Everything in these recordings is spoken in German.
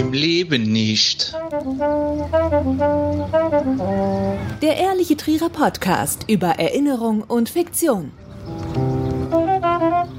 Im Leben nicht. Der Ehrliche Trierer Podcast über Erinnerung und Fiktion.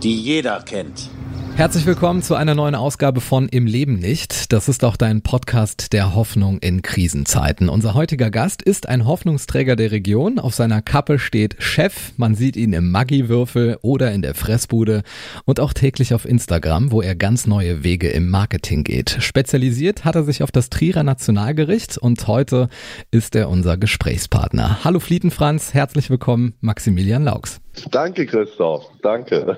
Die jeder kennt. Herzlich willkommen zu einer neuen Ausgabe von Im Leben nicht. Das ist auch dein Podcast der Hoffnung in Krisenzeiten. Unser heutiger Gast ist ein Hoffnungsträger der Region. Auf seiner Kappe steht Chef. Man sieht ihn im Maggi-Würfel oder in der Fressbude und auch täglich auf Instagram, wo er ganz neue Wege im Marketing geht. Spezialisiert hat er sich auf das Trierer Nationalgericht und heute ist er unser Gesprächspartner. Hallo Flietenfranz, herzlich willkommen, Maximilian Laux. Danke, Christoph. Danke.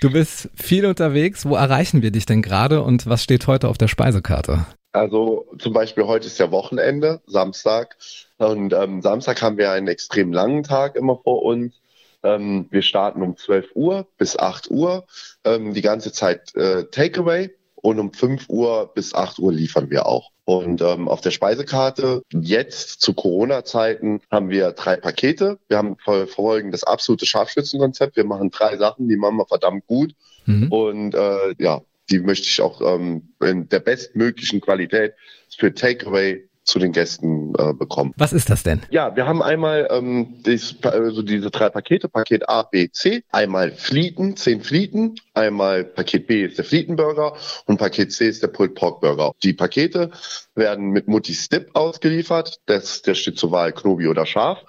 Du bist viel unterwegs. Wo erreichen wir dich denn gerade und was steht heute auf der Speisekarte? Also zum Beispiel heute ist ja Wochenende, Samstag. Und ähm, Samstag haben wir einen extrem langen Tag immer vor uns. Ähm, wir starten um 12 Uhr bis 8 Uhr, ähm, die ganze Zeit äh, Takeaway. Und um 5 Uhr bis 8 Uhr liefern wir auch. Und ähm, auf der Speisekarte jetzt zu Corona-Zeiten haben wir drei Pakete. Wir haben verfolgen das absolute Scharfschützenkonzept. Wir machen drei Sachen, die machen wir verdammt gut. Mhm. Und äh, ja, die möchte ich auch ähm, in der bestmöglichen Qualität für Takeaway zu den Gästen äh, bekommen. Was ist das denn? Ja, wir haben einmal ähm, dies, also diese drei Pakete, Paket A, B, C, einmal Flieten, zehn Flieten, einmal Paket B ist der Flietenburger und Paket C ist der Pulled Pork Burger. Die Pakete werden mit Mutti's Dip ausgeliefert, das, der steht zur Wahl Knobi oder Schaf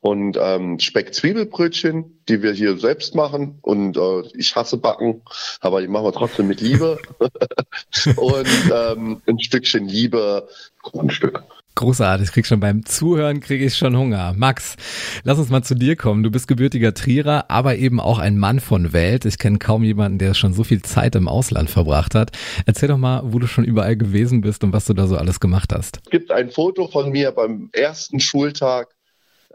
und ähm, Speck-Zwiebelbrötchen, die wir hier selbst machen. Und äh, ich hasse Backen, aber die machen wir trotzdem mit Liebe. und ähm, ein Stückchen Liebe, Grundstück. Großartig, ich krieg schon beim Zuhören kriege ich schon Hunger. Max, lass uns mal zu dir kommen. Du bist gebürtiger Trierer, aber eben auch ein Mann von Welt. Ich kenne kaum jemanden, der schon so viel Zeit im Ausland verbracht hat. Erzähl doch mal, wo du schon überall gewesen bist und was du da so alles gemacht hast. Es gibt ein Foto von mir beim ersten Schultag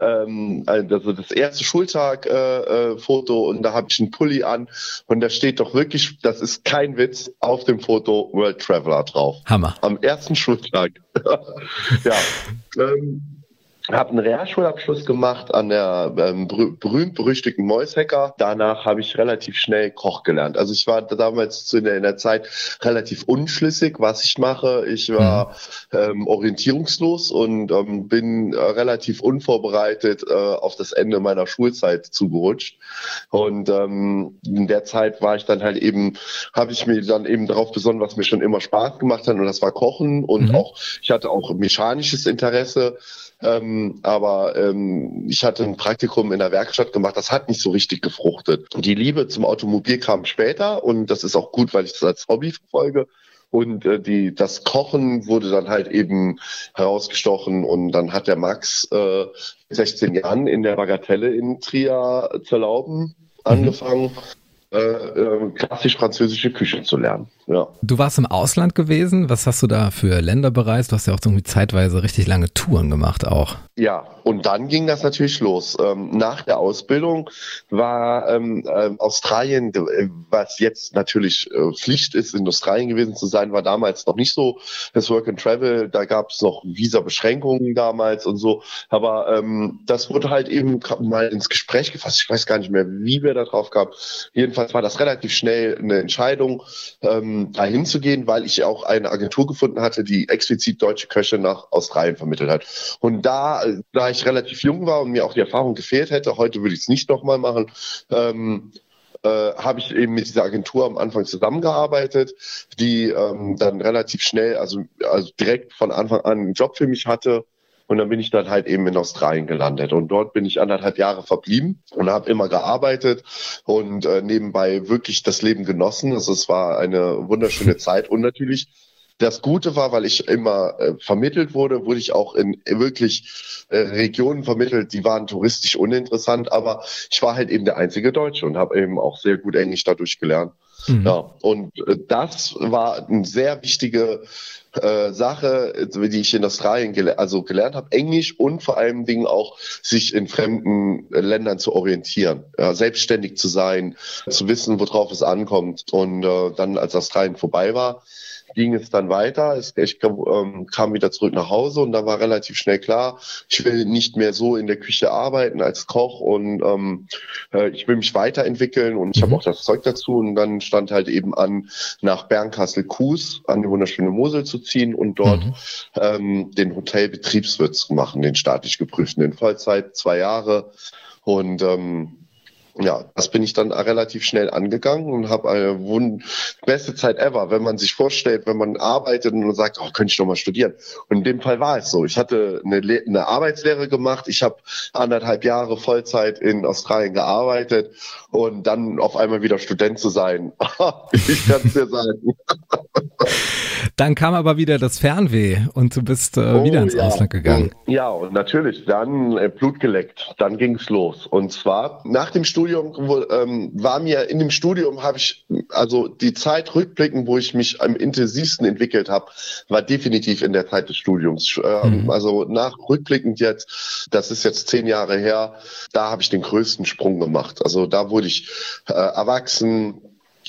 ähm, also das erste Schultag-Foto äh, äh, und da habe ich einen Pulli an und da steht doch wirklich, das ist kein Witz, auf dem Foto World Traveler drauf. Hammer. Am ersten Schultag. ja. Ähm, habe einen Realschulabschluss gemacht an der ähm, berühmt-berüchtigten Mäushacker. Danach habe ich relativ schnell Koch gelernt. Also ich war damals in der, in der Zeit relativ unschlüssig, was ich mache. Ich war mhm. ähm, orientierungslos und ähm, bin äh, relativ unvorbereitet äh, auf das Ende meiner Schulzeit zugerutscht. Und ähm, in der Zeit war ich dann halt eben, habe ich mir dann eben darauf besonnen, was mir schon immer Spaß gemacht hat und das war Kochen und mhm. auch, ich hatte auch mechanisches Interesse. Ähm, aber ähm, ich hatte ein Praktikum in der Werkstatt gemacht, das hat nicht so richtig gefruchtet. Die Liebe zum Automobil kam später und das ist auch gut, weil ich das als Hobby verfolge. Und äh, die, das Kochen wurde dann halt eben herausgestochen und dann hat der Max äh, 16 Jahren in der Bagatelle in Trier zu erlauben mhm. angefangen. Äh, äh, klassisch französische Küche zu lernen. Ja. Du warst im Ausland gewesen. Was hast du da für Länder bereist? Du hast ja auch irgendwie zeitweise richtig lange Touren gemacht auch. Ja, und dann ging das natürlich los. Ähm, nach der Ausbildung war ähm, äh, Australien, was jetzt natürlich äh, Pflicht ist, in Australien gewesen zu sein, war damals noch nicht so das Work and Travel. Da gab es noch Visa-Beschränkungen damals und so. Aber ähm, das wurde halt eben mal ins Gespräch gefasst. Ich weiß gar nicht mehr, wie wir da drauf kamen. Jedenfalls war das relativ schnell eine Entscheidung, ähm, dahin zu gehen, weil ich auch eine Agentur gefunden hatte, die explizit deutsche Köche nach Australien vermittelt hat. Und da, da ich relativ jung war und mir auch die Erfahrung gefehlt hätte, heute würde ich es nicht nochmal machen, ähm, äh, habe ich eben mit dieser Agentur am Anfang zusammengearbeitet, die ähm, dann relativ schnell, also, also direkt von Anfang an einen Job für mich hatte und dann bin ich dann halt eben in Australien gelandet. Und dort bin ich anderthalb Jahre verblieben und habe immer gearbeitet und äh, nebenbei wirklich das Leben genossen. Also es war eine wunderschöne Zeit und natürlich das Gute war, weil ich immer äh, vermittelt wurde, wurde ich auch in wirklich äh, Regionen vermittelt, die waren touristisch uninteressant, aber ich war halt eben der einzige Deutsche und habe eben auch sehr gut Englisch dadurch gelernt. Mhm. Ja, und äh, das war eine sehr wichtige äh, Sache, die ich in Australien gele also gelernt habe, Englisch und vor allen Dingen auch sich in fremden Ländern zu orientieren, ja, selbstständig zu sein, zu wissen, worauf es ankommt. Und äh, dann, als Australien vorbei war, ging es dann weiter. Ich ähm, kam wieder zurück nach Hause und da war relativ schnell klar, ich will nicht mehr so in der Küche arbeiten als Koch und ähm, äh, ich will mich weiterentwickeln und ich mhm. habe auch das Zeug dazu und dann stand halt eben an, nach Bernkastel-Kues an die wunderschöne Mosel zu ziehen und dort mhm. ähm, den Hotelbetriebswirt zu machen, den staatlich geprüften in Vollzeit, zwei Jahre und ähm, ja, das bin ich dann relativ schnell angegangen und habe eine wund beste Zeit ever, wenn man sich vorstellt, wenn man arbeitet und sagt, oh, könnte ich doch mal studieren. Und in dem Fall war es so. Ich hatte eine, Le eine Arbeitslehre gemacht, ich habe anderthalb Jahre Vollzeit in Australien gearbeitet und dann auf einmal wieder Student zu sein, ich kann es dir sagen. Dann kam aber wieder das Fernweh und du bist äh, oh, wieder ins ja. Ausland gegangen. Ja, und natürlich, dann äh, Blut geleckt, dann ging es los. Und zwar nach dem Studium wo, ähm, war mir in dem Studium habe ich also die Zeit rückblicken, wo ich mich am intensivsten entwickelt habe, war definitiv in der Zeit des Studiums. Ähm, mhm. Also nach rückblickend jetzt, das ist jetzt zehn Jahre her, da habe ich den größten Sprung gemacht. Also da wurde ich äh, erwachsen,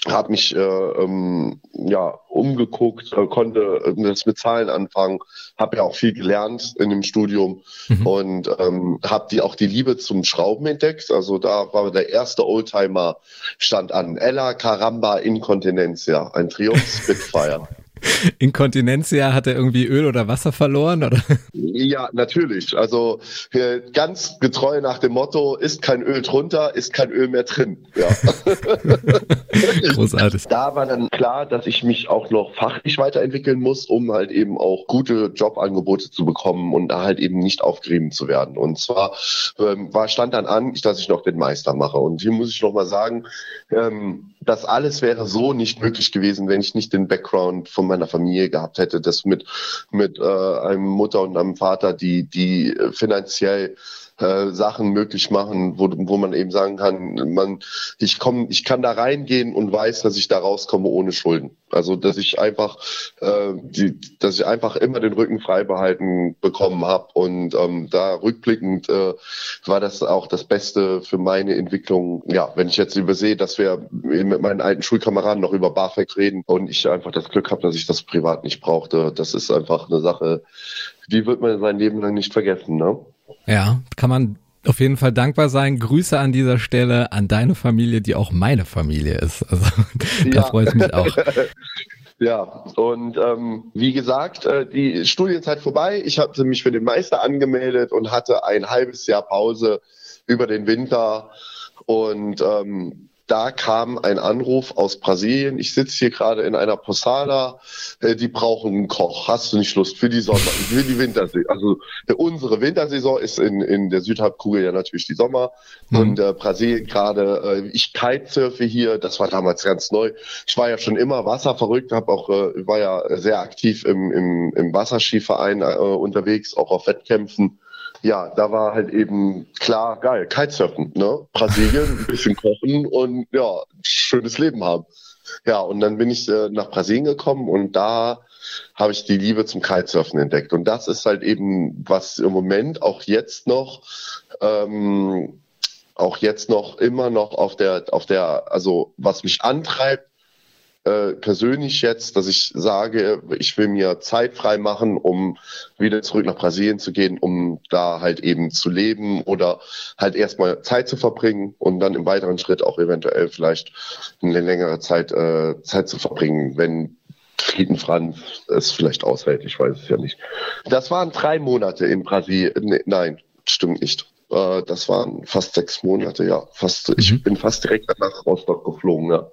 habe mich äh, ähm, ja umgeguckt, äh, konnte äh, das mit Zahlen anfangen, habe ja auch viel gelernt in dem Studium mhm. und ähm, habe die auch die Liebe zum Schrauben entdeckt. Also da war der erste Oldtimer stand an Ella Caramba Incontinencia, ein Triumph Spitfire. Inkontinenzia, hat er irgendwie Öl oder Wasser verloren? Oder? Ja, natürlich. Also ganz getreu nach dem Motto, ist kein Öl drunter, ist kein Öl mehr drin. Ja. Großartig. Da war dann klar, dass ich mich auch noch fachlich weiterentwickeln muss, um halt eben auch gute Jobangebote zu bekommen und da halt eben nicht aufgerieben zu werden. Und zwar ähm, war stand dann an, dass ich noch den Meister mache. Und hier muss ich noch mal sagen, ähm, das alles wäre so nicht möglich gewesen, wenn ich nicht den Background von meiner Familie gehabt hätte, das mit mit äh, einem Mutter und einem Vater, die die finanziell äh, Sachen möglich machen, wo, wo man eben sagen kann, man, ich komme, ich kann da reingehen und weiß, dass ich da rauskomme ohne Schulden. Also dass ich einfach, äh, die, dass ich einfach immer den Rücken frei behalten bekommen habe und ähm, da rückblickend äh, war das auch das Beste für meine Entwicklung. Ja, wenn ich jetzt übersehe, dass wir mit meinen alten Schulkameraden noch über BAföG reden und ich einfach das Glück habe, dass ich das privat nicht brauchte, das ist einfach eine Sache, die wird man sein Leben lang nicht vergessen. Ne? Ja, kann man auf jeden Fall dankbar sein. Grüße an dieser Stelle an deine Familie, die auch meine Familie ist. Also da ja. freue ich mich auch. Ja, und ähm, wie gesagt, äh, die Studienzeit vorbei. Ich habe mich für den Meister angemeldet und hatte ein halbes Jahr Pause über den Winter. Und ähm, da kam ein Anruf aus Brasilien. Ich sitze hier gerade in einer Posada. Äh, die brauchen einen Koch. Hast du nicht Lust für die Sommer, für die Wintersaison? Also äh, unsere Wintersaison ist in, in der Südhalbkugel ja natürlich die Sommer. Mhm. Und äh, Brasilien gerade, äh, ich kitesurfe hier. Das war damals ganz neu. Ich war ja schon immer wasserverrückt, habe auch äh, war ja sehr aktiv im, im, im Wasserskiverein äh, unterwegs, auch auf Wettkämpfen ja, da war halt eben klar, geil, Kitesurfen, ne? Brasilien, ein bisschen kochen und ja, schönes Leben haben. Ja, und dann bin ich äh, nach Brasilien gekommen und da habe ich die Liebe zum Kitesurfen entdeckt. Und das ist halt eben, was im Moment auch jetzt noch, ähm, auch jetzt noch immer noch auf der, auf der, also was mich antreibt, äh, persönlich jetzt, dass ich sage, ich will mir Zeit frei machen, um wieder zurück nach Brasilien zu gehen, um da halt eben zu leben oder halt erstmal Zeit zu verbringen und dann im weiteren Schritt auch eventuell vielleicht eine längere Zeit äh, Zeit zu verbringen, wenn Frieden Franz es vielleicht aushält, ich weiß es ja nicht. Das waren drei Monate in Brasilien. Nee, nein, stimmt nicht. Äh, das waren fast sechs Monate, ja. Fast, mhm. Ich bin fast direkt nach Rostock geflogen, ja.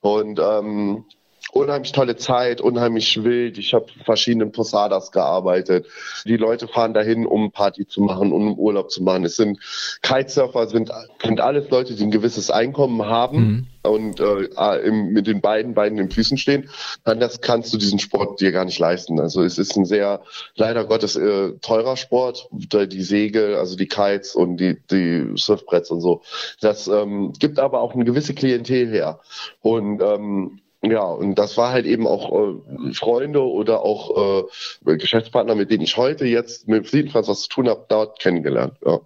Und ähm, unheimlich tolle Zeit, unheimlich wild. Ich habe verschiedenen Posadas gearbeitet. Die Leute fahren dahin, um Party zu machen, um Urlaub zu machen. Es sind Kitesurfer, sind, sind alles Leute, die ein gewisses Einkommen haben mhm. und äh, im, mit den beiden Beinen im Füßen stehen. Dann das kannst du diesen Sport dir gar nicht leisten. Also es ist ein sehr, leider Gottes, äh, teurer Sport. Die Segel, also die Kites und die, die Surfbretts und so. Das ähm, gibt aber auch eine gewisse Klientel her. Und ähm, ja, und das war halt eben auch äh, Freunde oder auch äh, Geschäftspartner, mit denen ich heute jetzt mit Friedenfranz was zu tun habe, dort kennengelernt. Ja.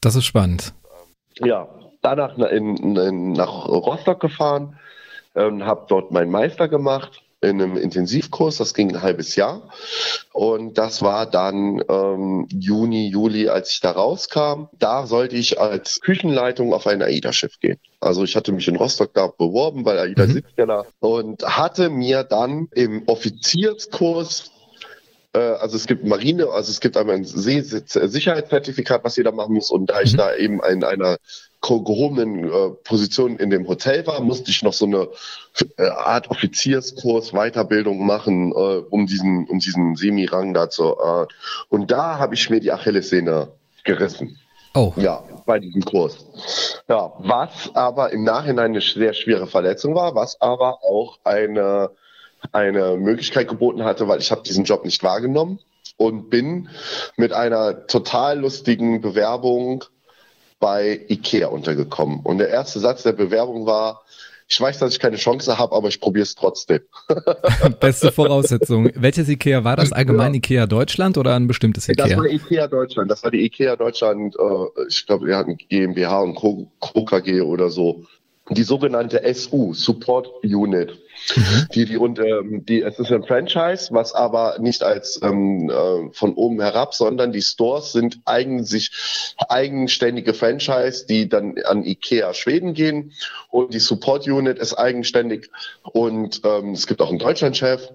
Das ist spannend. Ja, danach in, in, nach Rostock gefahren, ähm, habe dort meinen Meister gemacht in einem Intensivkurs, das ging ein halbes Jahr. Und das war dann ähm, Juni, Juli, als ich da rauskam. Da sollte ich als Küchenleitung auf ein AIDA-Schiff gehen. Also ich hatte mich in Rostock da beworben, weil AIDA mhm. sitzt ja da und hatte mir dann im Offizierskurs also es gibt Marine, also es gibt einmal ein Sicherheitszertifikat, was jeder machen muss. Und da ich mhm. da eben in einer gehobenen äh, Position in dem Hotel war, musste ich noch so eine äh, Art Offizierskurs, Weiterbildung machen, äh, um diesen, um diesen Semi-Rang da zu. Äh, und da habe ich mir die Achillessehne gerissen. Oh. Ja, bei diesem Kurs. Ja, was aber im Nachhinein eine sehr schwere Verletzung war, was aber auch eine eine Möglichkeit geboten hatte, weil ich habe diesen Job nicht wahrgenommen und bin mit einer total lustigen Bewerbung bei Ikea untergekommen. Und der erste Satz der Bewerbung war, ich weiß, dass ich keine Chance habe, aber ich probiere es trotzdem. Beste Voraussetzung. Welches Ikea war das? Allgemein ja. Ikea Deutschland oder ein bestimmtes Ikea? Das war Ikea Deutschland. Das war die Ikea Deutschland. Äh, ich glaube, wir hatten GmbH und Co. KG oder so die sogenannte SU, Support Unit. Mhm. Die, die, und, ähm, die, es ist ein Franchise, was aber nicht als ähm, äh, von oben herab, sondern die Stores sind eigentlich eigenständige Franchise, die dann an IKEA Schweden gehen. Und die Support Unit ist eigenständig. Und ähm, es gibt auch einen Deutschlandchef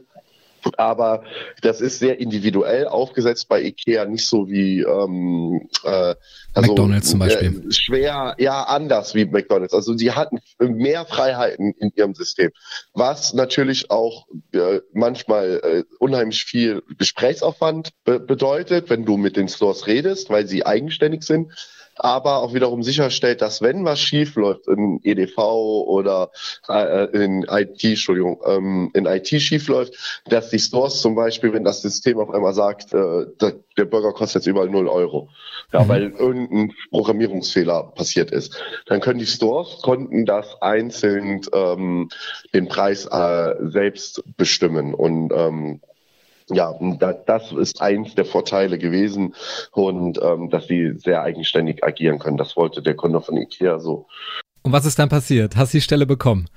aber das ist sehr individuell aufgesetzt bei IKEA, nicht so wie ähm, äh, also, McDonalds zum Beispiel. Äh, schwer, ja, anders wie McDonalds. Also sie hatten mehr Freiheiten in ihrem System, was natürlich auch äh, manchmal äh, unheimlich viel Gesprächsaufwand be bedeutet, wenn du mit den Stores redest, weil sie eigenständig sind aber auch wiederum sicherstellt, dass wenn was schief läuft in EDV oder äh, in IT, Entschuldigung, ähm, in IT schief läuft, dass die Stores zum Beispiel, wenn das System auf einmal sagt, äh, der Burger kostet jetzt überall 0 Euro, ja, mhm. weil irgendein Programmierungsfehler passiert ist, dann können die Stores konnten das einzeln ähm, den Preis äh, selbst bestimmen und ähm, ja, das ist eins der Vorteile gewesen und ähm, dass sie sehr eigenständig agieren können. Das wollte der Kunde von Ikea so. Und was ist dann passiert? Hast du die Stelle bekommen?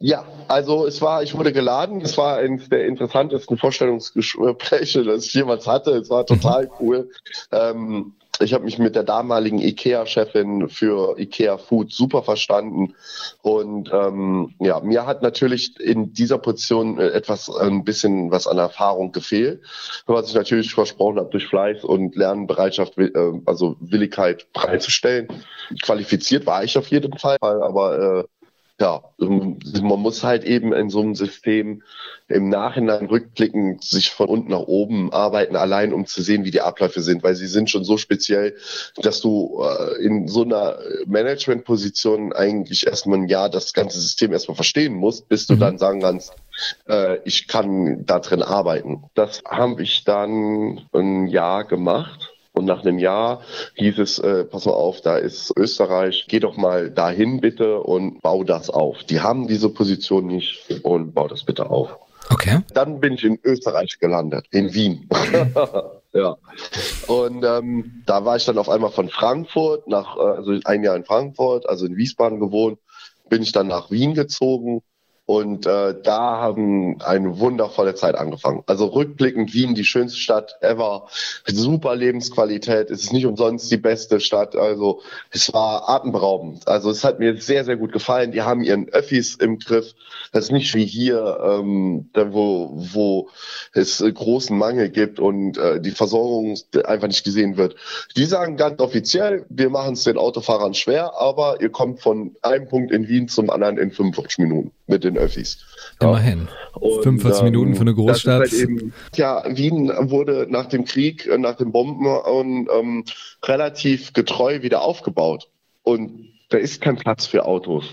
Ja, also es war, ich wurde geladen. Es war eines der interessantesten Vorstellungsgespräche, das ich jemals hatte. Es war total mhm. cool. Ähm, ich habe mich mit der damaligen IKEA-Chefin für IKEA Food super verstanden. Und ähm, ja, mir hat natürlich in dieser Position äh, etwas, ein bisschen was an Erfahrung gefehlt, was ich natürlich versprochen habe, durch Fleiß und Lernbereitschaft, äh, also Willigkeit bereitzustellen. Qualifiziert war ich auf jeden Fall, aber äh, ja, man muss halt eben in so einem System im Nachhinein rückblickend sich von unten nach oben arbeiten, allein um zu sehen, wie die Abläufe sind, weil sie sind schon so speziell, dass du äh, in so einer Managementposition eigentlich erstmal ein Jahr das ganze System erstmal verstehen musst, bis du mhm. dann sagen kannst, äh, ich kann da drin arbeiten. Das habe ich dann ein Jahr gemacht und nach einem Jahr hieß es, äh, pass mal auf, da ist Österreich, geh doch mal dahin bitte und bau das auf. Die haben diese Position nicht und bau das bitte auf. Okay. Dann bin ich in Österreich gelandet, in Wien. ja. Und ähm, da war ich dann auf einmal von Frankfurt nach, äh, also ein Jahr in Frankfurt, also in Wiesbaden gewohnt, bin ich dann nach Wien gezogen und äh, da haben eine wundervolle Zeit angefangen. Also rückblickend Wien, die schönste Stadt ever, super Lebensqualität. Es ist nicht umsonst die beste Stadt. Also es war atemberaubend. Also es hat mir sehr, sehr gut gefallen. Die haben ihren Öffis im Griff. Das ist nicht wie hier, ähm, da wo, wo es großen Mangel gibt und äh, die Versorgung einfach nicht gesehen wird. Die sagen ganz offiziell, wir machen es den Autofahrern schwer, aber ihr kommt von einem Punkt in Wien zum anderen in 45 Minuten mit den Öffis. Immerhin. Und, 45 ähm, Minuten für eine Großstadt. Halt eben, ja, Wien wurde nach dem Krieg, äh, nach den Bomben und, ähm, relativ getreu wieder aufgebaut. Und da ist kein Platz für Autos.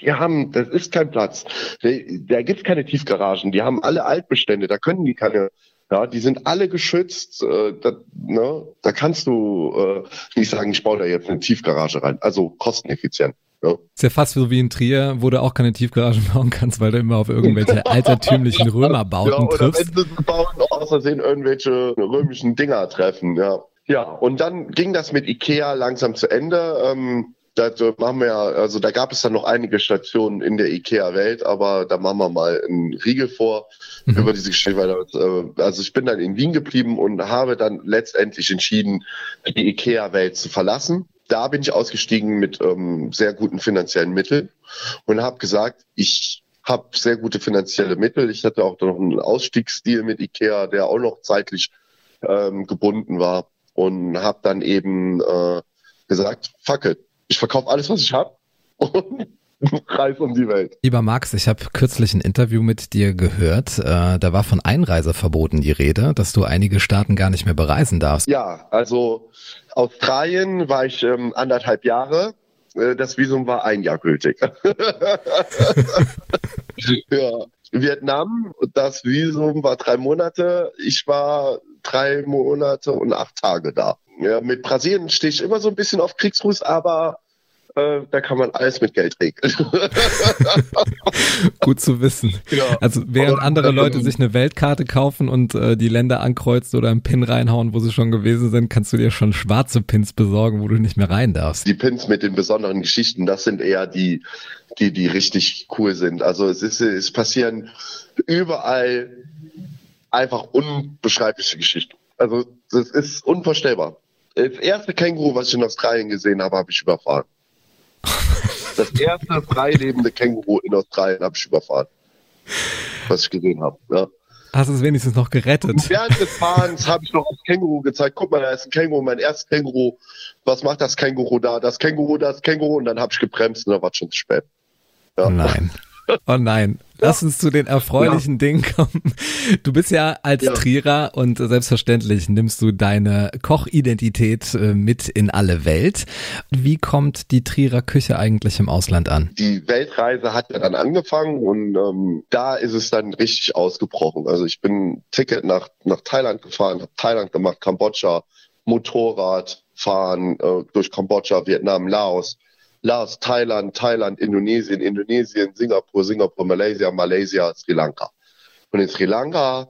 Die haben, das ist kein Platz. Da, da gibt es keine Tiefgaragen. Die haben alle Altbestände. Da können die keine ja, die sind alle geschützt. Äh, da, ne, da kannst du äh, nicht sagen, ich baue da jetzt eine Tiefgarage rein. Also kosteneffizient. Ja. Ist ja fast so wie in Trier, wo du auch keine Tiefgaragen bauen kannst, weil du immer auf irgendwelche altertümlichen Römerbauten ja, oder triffst. Wenn sie bauen, aus Versehen irgendwelche römischen Dinger treffen, ja. Ja, und dann ging das mit Ikea langsam zu Ende. Ähm, das machen wir ja, also da gab es dann noch einige Stationen in der IKEA-Welt, aber da machen wir mal einen Riegel vor mhm. über diese Geschichte. Weil, äh, also ich bin dann in Wien geblieben und habe dann letztendlich entschieden, die IKEA-Welt zu verlassen. Da bin ich ausgestiegen mit ähm, sehr guten finanziellen Mitteln und habe gesagt, ich habe sehr gute finanzielle Mittel. Ich hatte auch noch einen Ausstiegsdeal mit IKEA, der auch noch zeitlich ähm, gebunden war und habe dann eben äh, gesagt, fuck it, ich verkaufe alles, was ich habe und reise um die Welt. Lieber Max, ich habe kürzlich ein Interview mit dir gehört. Äh, da war von Einreiseverboten die Rede, dass du einige Staaten gar nicht mehr bereisen darfst. Ja, also Australien war ich ähm, anderthalb Jahre. Äh, das Visum war ein Jahr gültig. ja. Vietnam, das Visum war drei Monate. Ich war drei Monate und acht Tage da. Ja, mit Brasilien stehe ich immer so ein bisschen auf Kriegsfuß, aber äh, da kann man alles mit Geld regeln. Gut zu wissen. Ja. Also während andere Leute sich eine Weltkarte kaufen und äh, die Länder ankreuzen oder einen Pin reinhauen, wo sie schon gewesen sind, kannst du dir schon schwarze Pins besorgen, wo du nicht mehr rein darfst. Die Pins mit den besonderen Geschichten, das sind eher die, die, die richtig cool sind. Also es ist, es passieren überall einfach unbeschreibliche Geschichten. Also das ist unvorstellbar. Das erste Känguru, was ich in Australien gesehen habe, habe ich überfahren. Das erste freilebende Känguru in Australien habe ich überfahren. Was ich gesehen habe. Ja. Hast du es wenigstens noch gerettet? Während des Fahrens habe ich noch das Känguru gezeigt. Guck mal, da ist ein Känguru, mein erstes Känguru. Was macht das Känguru da? Das Känguru, das Känguru. Und dann habe ich gebremst und dann war es schon zu spät. Ja. Nein. Oh nein. Lass uns zu den erfreulichen ja. Dingen kommen. Du bist ja als ja. Trierer und selbstverständlich nimmst du deine Kochidentität äh, mit in alle Welt. Wie kommt die Trierer Küche eigentlich im Ausland an? Die Weltreise hat ja dann angefangen und ähm, da ist es dann richtig ausgebrochen. Also ich bin Ticket nach, nach Thailand gefahren, habe Thailand gemacht, Kambodscha, Motorrad fahren äh, durch Kambodscha, Vietnam, Laos Laos, Thailand, Thailand, Indonesien, Indonesien, Singapur, Singapur, Malaysia, Malaysia, Sri Lanka. Und in Sri Lanka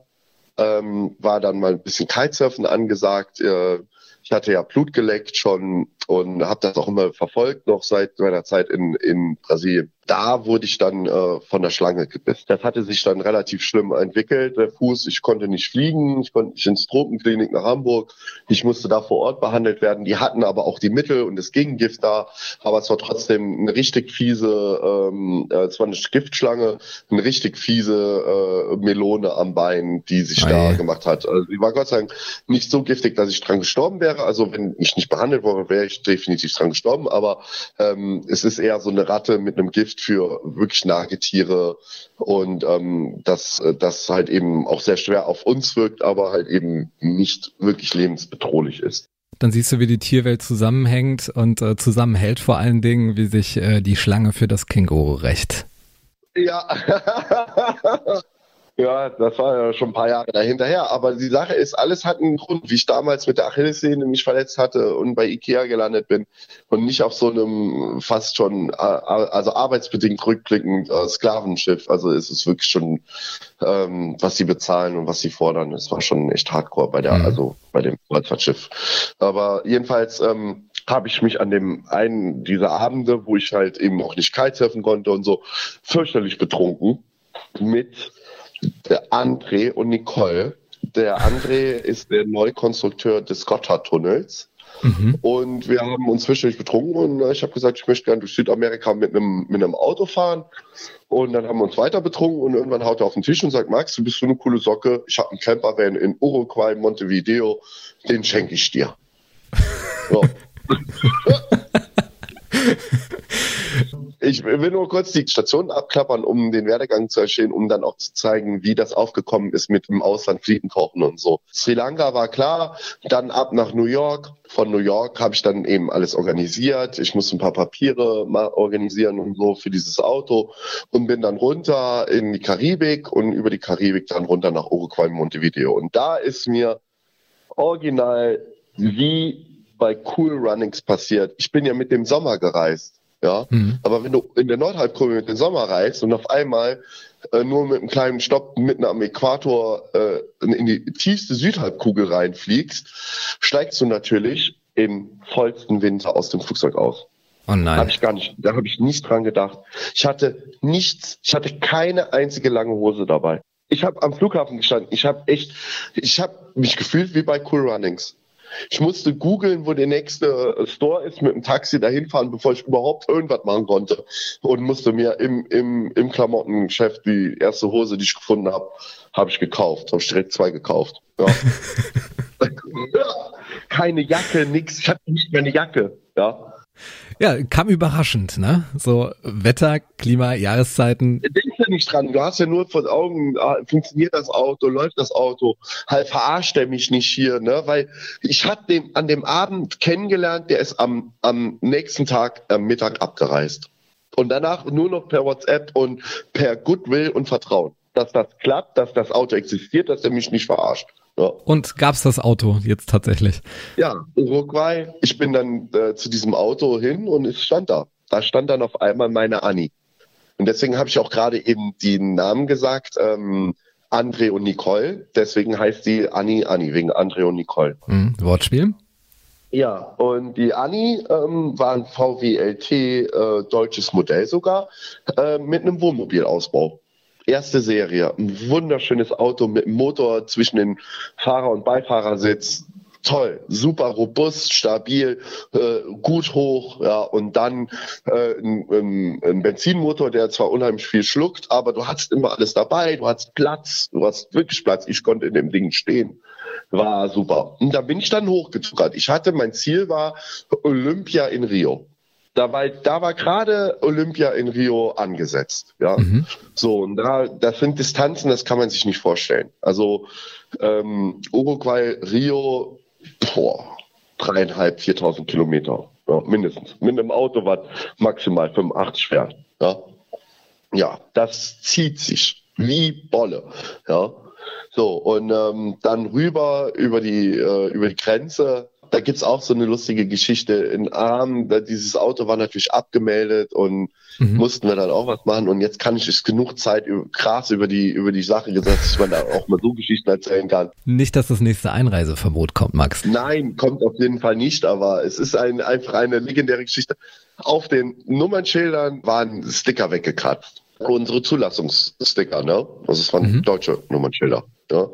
ähm, war dann mal ein bisschen Kitesurfen angesagt. Äh, ich hatte ja Blut geleckt schon und habe das auch immer verfolgt, noch seit meiner Zeit in, in Brasilien. Da wurde ich dann äh, von der Schlange gebissen. Das hatte sich dann relativ schlimm entwickelt, der Fuß. Ich konnte nicht fliegen, ich konnte nicht ins Tropenklinik nach Hamburg. Ich musste da vor Ort behandelt werden. Die hatten aber auch die Mittel und das Gegengift da. Aber es war trotzdem eine richtig fiese, ähm, äh, es war eine Giftschlange, eine richtig fiese äh, Melone am Bein, die sich oh, da gemacht hat. Also die war Gott sei Dank nicht so giftig, dass ich dran gestorben wäre. Also wenn ich nicht behandelt worden wäre, ich definitiv dran gestorben, aber ähm, es ist eher so eine Ratte mit einem Gift für wirklich Nagetiere und ähm, dass das halt eben auch sehr schwer auf uns wirkt, aber halt eben nicht wirklich lebensbedrohlich ist. Dann siehst du, wie die Tierwelt zusammenhängt und äh, zusammenhält vor allen Dingen, wie sich äh, die Schlange für das Känguru rächt. Ja. Ja, das war ja schon ein paar Jahre dahinterher. Aber die Sache ist, alles hat einen Grund, wie ich damals mit der Achillessehne mich verletzt hatte und bei Ikea gelandet bin und nicht auf so einem fast schon, also arbeitsbedingt rückblickend äh, Sklavenschiff. Also es ist wirklich schon, ähm, was sie bezahlen und was sie fordern. Es war schon echt hardcore bei der, mhm. also bei dem Kreuzfahrtschiff. Aber jedenfalls, ähm, habe ich mich an dem einen dieser Abende, wo ich halt eben auch nicht kitesurfen konnte und so, fürchterlich betrunken mit der André und Nicole. Der André ist der Neukonstrukteur des Gotthardtunnels. Mhm. Und wir haben uns zwischendurch betrunken und ich habe gesagt, ich möchte gerne durch Südamerika mit einem, mit einem Auto fahren. Und dann haben wir uns weiter betrunken und irgendwann haut er auf den Tisch und sagt, Max, du bist so eine coole Socke. Ich habe einen Campervan in Uruguay, Montevideo, den schenke ich dir. So. Ich will nur kurz die Station abklappern, um den Werdegang zu erzählen, um dann auch zu zeigen, wie das aufgekommen ist mit dem Ausland Fliegen kochen und so. Sri Lanka war klar, dann ab nach New York. Von New York habe ich dann eben alles organisiert. Ich musste ein paar Papiere mal organisieren und so für dieses Auto und bin dann runter in die Karibik und über die Karibik dann runter nach Uruguay, Montevideo. Und da ist mir original wie bei Cool Runnings passiert. Ich bin ja mit dem Sommer gereist. Ja, mhm. aber wenn du in der Nordhalbkugel mit dem Sommer reist und auf einmal äh, nur mit einem kleinen Stopp mitten am Äquator äh, in die tiefste Südhalbkugel reinfliegst, steigst du natürlich im vollsten Winter aus dem Flugzeug aus. Oh nein. Hab ich gar nicht, da habe ich nicht dran gedacht. Ich hatte nichts, ich hatte keine einzige lange Hose dabei. Ich habe am Flughafen gestanden. Ich habe echt, ich habe mich gefühlt wie bei Cool Runnings. Ich musste googeln, wo der nächste Store ist, mit dem Taxi dahin fahren, bevor ich überhaupt irgendwas machen konnte. Und musste mir im, im, im Klamottengeschäft die erste Hose, die ich gefunden habe, habe ich gekauft. Habe ich direkt zwei gekauft. Ja. Keine Jacke, nix. Ich hatte nicht mehr eine Jacke. Ja. Ja, kam überraschend, ne? So Wetter, Klima, Jahreszeiten. Denkst ja nicht dran. Du hast ja nur vor Augen, ah, funktioniert das Auto, läuft das Auto, halt verarscht er mich nicht hier, ne? Weil ich hatte den an dem Abend kennengelernt, der ist am, am nächsten Tag am Mittag abgereist. Und danach nur noch per WhatsApp und per Goodwill und Vertrauen. Dass das klappt, dass das Auto existiert, dass er mich nicht verarscht. Ja. Und gab's das Auto jetzt tatsächlich? Ja, Uruguay. Ich bin dann äh, zu diesem Auto hin und es stand da. Da stand dann auf einmal meine Annie. Und deswegen habe ich auch gerade eben den Namen gesagt, ähm, André und Nicole. Deswegen heißt sie Annie Annie, wegen André und Nicole. Hm, Wortspiel? Ja, und die Annie ähm, war ein VWLT äh, deutsches Modell sogar, äh, mit einem Wohnmobilausbau. Erste Serie, ein wunderschönes Auto mit Motor zwischen den Fahrer- und Beifahrersitz. Toll, super robust, stabil, äh, gut hoch, ja, und dann äh, ein, ein, Benzinmotor, der zwar unheimlich viel schluckt, aber du hast immer alles dabei, du hast Platz, du hast wirklich Platz. Ich konnte in dem Ding stehen. War super. Und da bin ich dann hochgezuckert. Ich hatte, mein Ziel war Olympia in Rio. Da war, da war gerade Olympia in Rio angesetzt. Ja, Mhm. so und da, das sind Distanzen, das kann man sich nicht vorstellen. Also ähm, Uruguay, Rio, boah, dreieinhalb, viertausend Kilometer, ja, mindestens. Mit einem Auto, was maximal 85 fährt. Ja, ja, das zieht sich wie Bolle. Ja, so und ähm, dann rüber über die äh, über die Grenze. Da gibt's auch so eine lustige Geschichte in Arm. Dieses Auto war natürlich abgemeldet und Mhm. mussten wir dann auch was machen. Und jetzt kann ich es genug Zeit über, krass über die über die Sache gesagt, dass man da auch mal so Geschichten erzählen kann. Nicht, dass das nächste Einreiseverbot kommt, Max. Nein, kommt auf jeden Fall nicht, aber es ist ein, einfach eine legendäre Geschichte. Auf den Nummernschildern waren Sticker weggekratzt. Unsere Zulassungssticker, ne? Also es waren Mhm. deutsche Nummernschilder. Ja?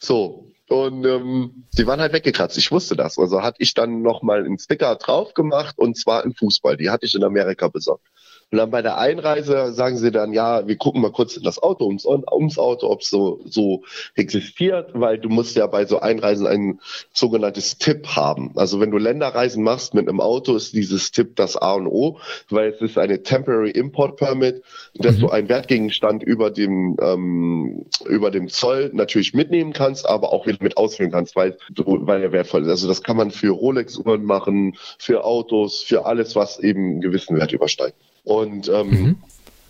So. Und ähm, die waren halt weggekratzt. Ich wusste das. Also hatte ich dann nochmal einen Sticker drauf gemacht und zwar in Fußball. Die hatte ich in Amerika besorgt. Und dann bei der Einreise sagen sie dann, ja, wir gucken mal kurz in das Auto, ums, ums Auto, ob es so, so existiert, weil du musst ja bei so Einreisen ein sogenanntes Tipp haben. Also wenn du Länderreisen machst mit einem Auto, ist dieses Tipp das A und O, weil es ist eine Temporary Import Permit, dass Mhm. du einen Wertgegenstand über dem, ähm, über dem Zoll natürlich mitnehmen kannst, aber auch wieder mit ausfüllen kannst, weil, weil er wertvoll ist. Also das kann man für Rolex-Uhren machen, für Autos, für alles, was eben einen gewissen Wert übersteigt. Und ähm, Mhm.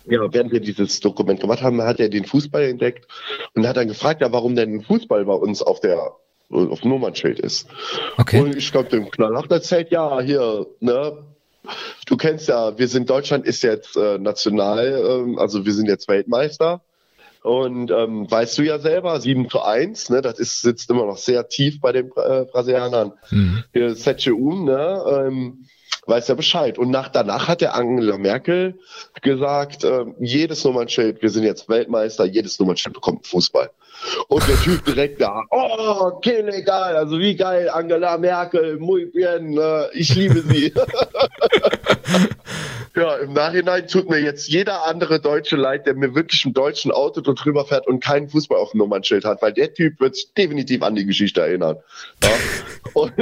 ja, während wir dieses Dokument gemacht haben, hat er den Fußball entdeckt und hat dann gefragt, ja, warum denn Fußball bei uns auf der auf dem Nummernschild ist. Okay. Und ich glaube, dem Knallnacht erzählt, ja, hier, ne, du kennst ja, wir sind Deutschland ist jetzt äh, national, ähm, also wir sind jetzt Weltmeister. Und ähm, weißt du ja selber, 7 zu 1, ne, das ist, sitzt immer noch sehr tief bei den äh, Brasilianern. Mhm. Hier Setcheum, ne, ähm, weiß ja Bescheid. Und nach, danach hat der Angela Merkel gesagt, ähm, jedes Nummernschild, wir sind jetzt Weltmeister, jedes Nummernschild bekommt Fußball. Und der Typ direkt da, oh, okay, legal, also wie geil, Angela Merkel, muy bien, äh, ich liebe sie. ja, im Nachhinein tut mir jetzt jeder andere Deutsche leid, der mir wirklich im deutschen Auto drüber fährt und keinen Fußball auf dem Nummernschild hat, weil der Typ wird sich definitiv an die Geschichte erinnern. Ja. Und,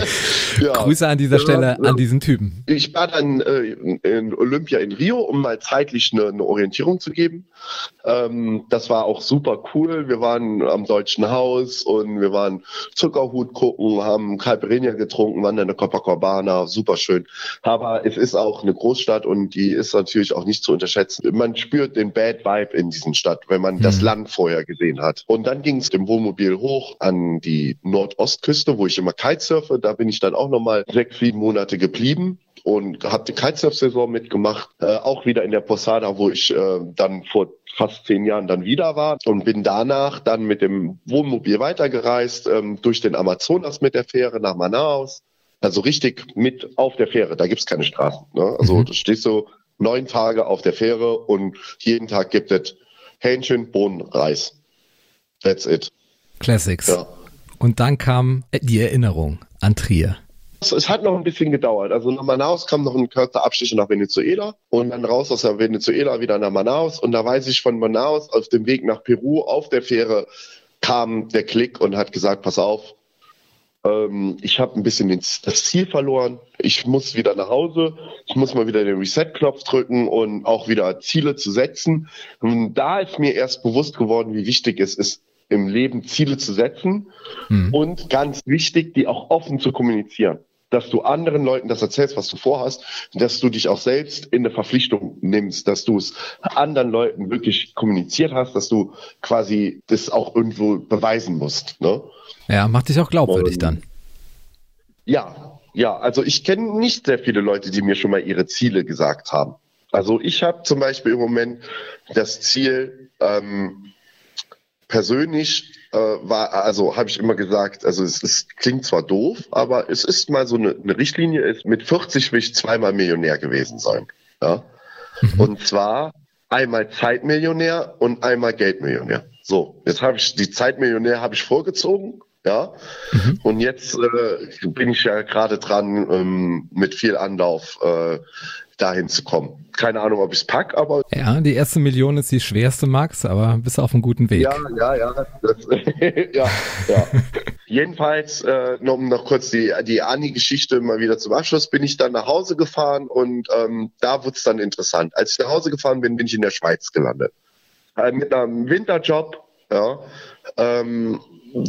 ja. Grüße an dieser Stelle an diesen Typen. Ich war dann äh, in Olympia in Rio, um mal zeitlich eine, eine Orientierung zu geben. Ähm, das war auch super cool. Wir waren am Deutschen Haus und wir waren Zuckerhut gucken, haben Caipirinha getrunken, waren in der Copacabana, super schön. Aber es ist auch eine Großstadt und die ist natürlich auch nicht zu unterschätzen. Man spürt den Bad Vibe in diesen Stadt, wenn man das Mhm. Land vorher gesehen hat. Und dann ging es im Wohnmobil hoch an die Nordostküste, wo ich immer Kitesurfe. Da bin ich dann auch nochmal sechs, sieben Monate geblieben und habe die Kitesurf-Saison mitgemacht. Äh, auch wieder in der Posada, wo ich äh, dann vor fast zehn Jahren dann wieder war und bin danach dann mit dem Wohnmobil weitergereist ähm, durch den Amazonas mit der Fähre nach Manaus. Also richtig mit auf der Fähre, da gibt's keine Straßen. Ne? Also Mhm. du stehst so neun Tage auf der Fähre und jeden Tag gibt es Hähnchen, Bohnen, Reis. That's it. Classics. Ja. Und dann kam die Erinnerung an Trier. Es, es hat noch ein bisschen gedauert. Also nach Manaus kam noch ein kurzer Abstecher nach Venezuela und dann raus aus der Venezuela wieder nach Manaus. Und da weiß ich von Manaus auf dem Weg nach Peru auf der Fähre kam der Klick und hat gesagt, pass auf, ähm, ich habe ein bisschen das Ziel verloren. Ich muss wieder nach Hause. Ich muss mal wieder den Reset-Knopf drücken und auch wieder Ziele zu setzen. Und da ist mir erst bewusst geworden, wie wichtig es ist, im Leben Ziele zu setzen Hm. und ganz wichtig, die auch offen zu kommunizieren. Dass du anderen Leuten das erzählst, was du vorhast, dass du dich auch selbst in eine Verpflichtung nimmst, dass du es anderen Leuten wirklich kommuniziert hast, dass du quasi das auch irgendwo beweisen musst. Ne? Ja, macht dich auch glaubwürdig Und- dann. Ja, ja, also ich kenne nicht sehr viele Leute, die mir schon mal ihre Ziele gesagt haben. Also ich habe zum Beispiel im Moment das Ziel, ähm, persönlich äh, war, also habe ich immer gesagt, also es, es klingt zwar doof, aber es ist mal so eine, eine Richtlinie, ist mit 40 will ich zweimal Millionär gewesen sein. Ja? Und zwar einmal Zeitmillionär und einmal Geldmillionär. So, jetzt habe ich die Zeitmillionär habe ich vorgezogen, ja. Und jetzt äh, bin ich ja gerade dran, ähm, mit viel Anlauf äh, dahin zu kommen. Keine Ahnung, ob ich es pack, aber Ja, die erste Million ist die schwerste, Max, aber bist auf einem guten Weg. ja, ja, ja, das, ja, ja. Jedenfalls, äh, noch, um noch kurz die, die Ani-Geschichte mal wieder zum Abschluss, bin ich dann nach Hause gefahren und ähm, da wurde es dann interessant. Als ich nach Hause gefahren bin, bin ich in der Schweiz gelandet. Äh, mit einem Winterjob, ja, ähm,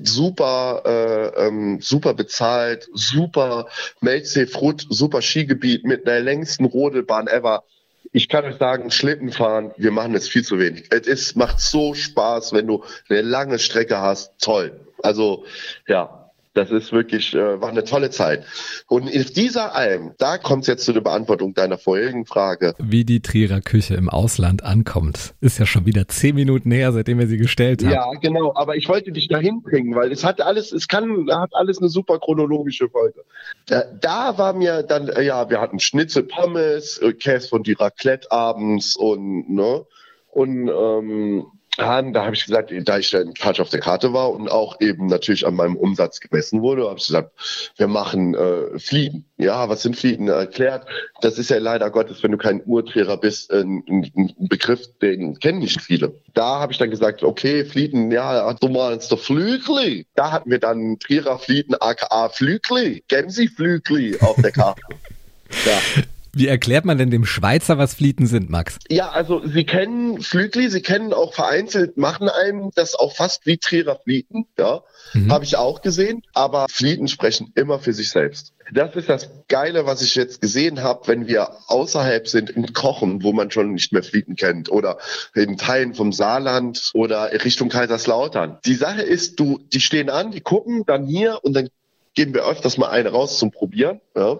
super, äh, ähm, super bezahlt, super Melzee-Frut, super Skigebiet mit der längsten Rodelbahn ever. Ich kann euch sagen, Schlitten fahren, wir machen es viel zu wenig. Es ist, macht so Spaß, wenn du eine lange Strecke hast. Toll. Also, ja, das ist wirklich, äh, war eine tolle Zeit. Und in dieser Alm, da kommt es jetzt zu der Beantwortung deiner vorherigen Frage. Wie die Trierer Küche im Ausland ankommt, ist ja schon wieder zehn Minuten her, seitdem wir sie gestellt haben. Ja, genau. Aber ich wollte dich dahin bringen, weil es hat alles, es kann, hat alles eine super chronologische Folge. Da, da war mir dann, äh, ja, wir hatten Schnitzel, Pommes, äh, Käse von die Raclette abends und, ne, und, ähm, Han, da habe ich gesagt, da ich dann falsch auf der Karte war und auch eben natürlich an meinem Umsatz gemessen wurde, habe ich gesagt, wir machen äh, Fliegen. Ja, was sind Fliegen? Erklärt, das ist ja leider Gottes, wenn du kein Urtrierer bist, ein, ein, ein Begriff, den kennen nicht viele. Da habe ich dann gesagt, okay, Fliegen, ja, du meinst der Flügli. Da hatten wir dann Trierer Fliegen, aka Flügli, Gemsi-Flügli auf der Karte. ja. Wie erklärt man denn dem Schweizer, was Flieten sind, Max? Ja, also Sie kennen Flügli, Sie kennen auch vereinzelt, machen einem das auch fast wie Trierer Flieten, ja, Mhm. habe ich auch gesehen, aber Flieten sprechen immer für sich selbst. Das ist das Geile, was ich jetzt gesehen habe, wenn wir außerhalb sind in Kochen, wo man schon nicht mehr Flieten kennt oder in Teilen vom Saarland oder Richtung Kaiserslautern. Die Sache ist, du, die stehen an, die gucken dann hier und dann geben wir öfters mal eine raus zum Probieren, ja.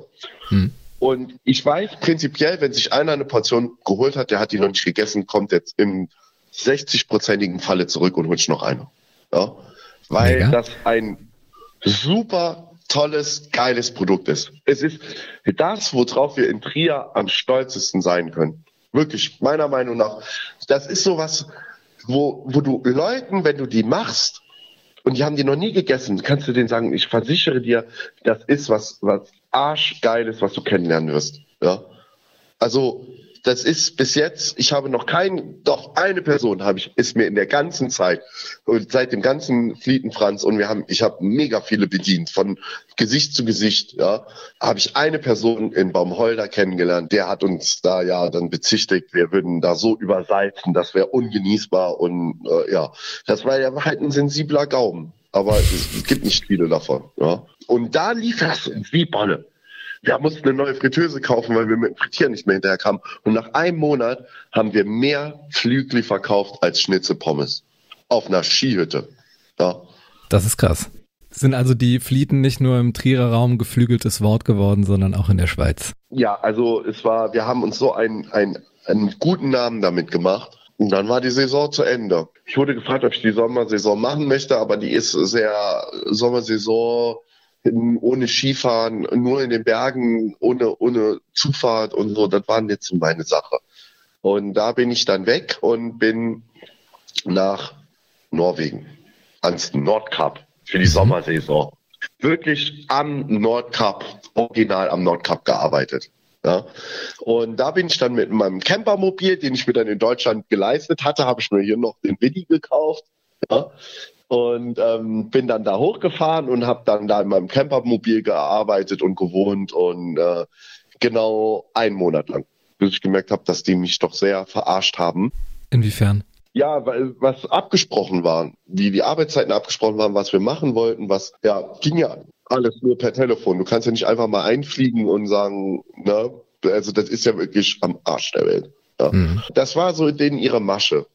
Hm. Und ich weiß prinzipiell, wenn sich einer eine Portion geholt hat, der hat die noch nicht gegessen, kommt jetzt im 60-prozentigen Falle zurück und holt sich noch eine. Ja? Weil Mega. das ein super tolles, geiles Produkt ist. Es ist das, worauf wir in Trier am stolzesten sein können. Wirklich, meiner Meinung nach. Das ist sowas, wo, wo du Leuten, wenn du die machst, und die haben die noch nie gegessen, kannst du denen sagen, ich versichere dir, das ist was, was arschgeiles, was du kennenlernen wirst. Ja. Also, das ist bis jetzt, ich habe noch keinen, doch eine Person habe ich, ist mir in der ganzen Zeit seit dem ganzen Flietenfranz und wir haben, ich habe mega viele bedient, von Gesicht zu Gesicht, ja, habe ich eine Person in Baumholder kennengelernt, der hat uns da ja dann bezichtigt, wir würden da so übersalzen, das wäre ungenießbar und äh, ja, das war ja halt ein sensibler Gaumen, aber es, gibt nicht viele davon, ja. Und da lief das wie Bolle. Wir mussten eine neue Fritteuse kaufen, weil wir mit dem Frittieren nicht mehr hinterherkamen. Und nach einem Monat haben wir mehr Flügel verkauft als Schnitzelpommes. Auf einer Skihütte. Ja. Das ist krass. Sind also die Flieten nicht nur im Trierer Raum geflügeltes Wort geworden, sondern auch in der Schweiz? Ja, also es war, wir haben uns so einen, einen, einen guten Namen damit gemacht. Und dann war die Saison zu Ende. Ich wurde gefragt, ob ich die Sommersaison machen möchte, aber die ist sehr Sommersaison ohne Skifahren, nur in den Bergen, ohne, ohne Zufahrt und so, das war nicht so meine Sache. Und da bin ich dann weg und bin nach Norwegen, ans Nordkap für die mhm. Sommersaison. Wirklich am Nordkap, original am Nordkap gearbeitet. Ja. Und da bin ich dann mit meinem Campermobil, den ich mir dann in Deutschland geleistet hatte, habe ich mir hier noch den Willi gekauft. Ja. Und ähm, bin dann da hochgefahren und habe dann da in meinem Campermobil gearbeitet und gewohnt und äh, genau einen Monat lang, bis ich gemerkt habe, dass die mich doch sehr verarscht haben. Inwiefern? Ja, weil was abgesprochen war, wie die Arbeitszeiten abgesprochen waren, was wir machen wollten, was ja ging ja alles nur per Telefon. Du kannst ja nicht einfach mal einfliegen und sagen, ne, also das ist ja wirklich am Arsch der Welt. Ja. Mhm. Das war so denen ihre Masche.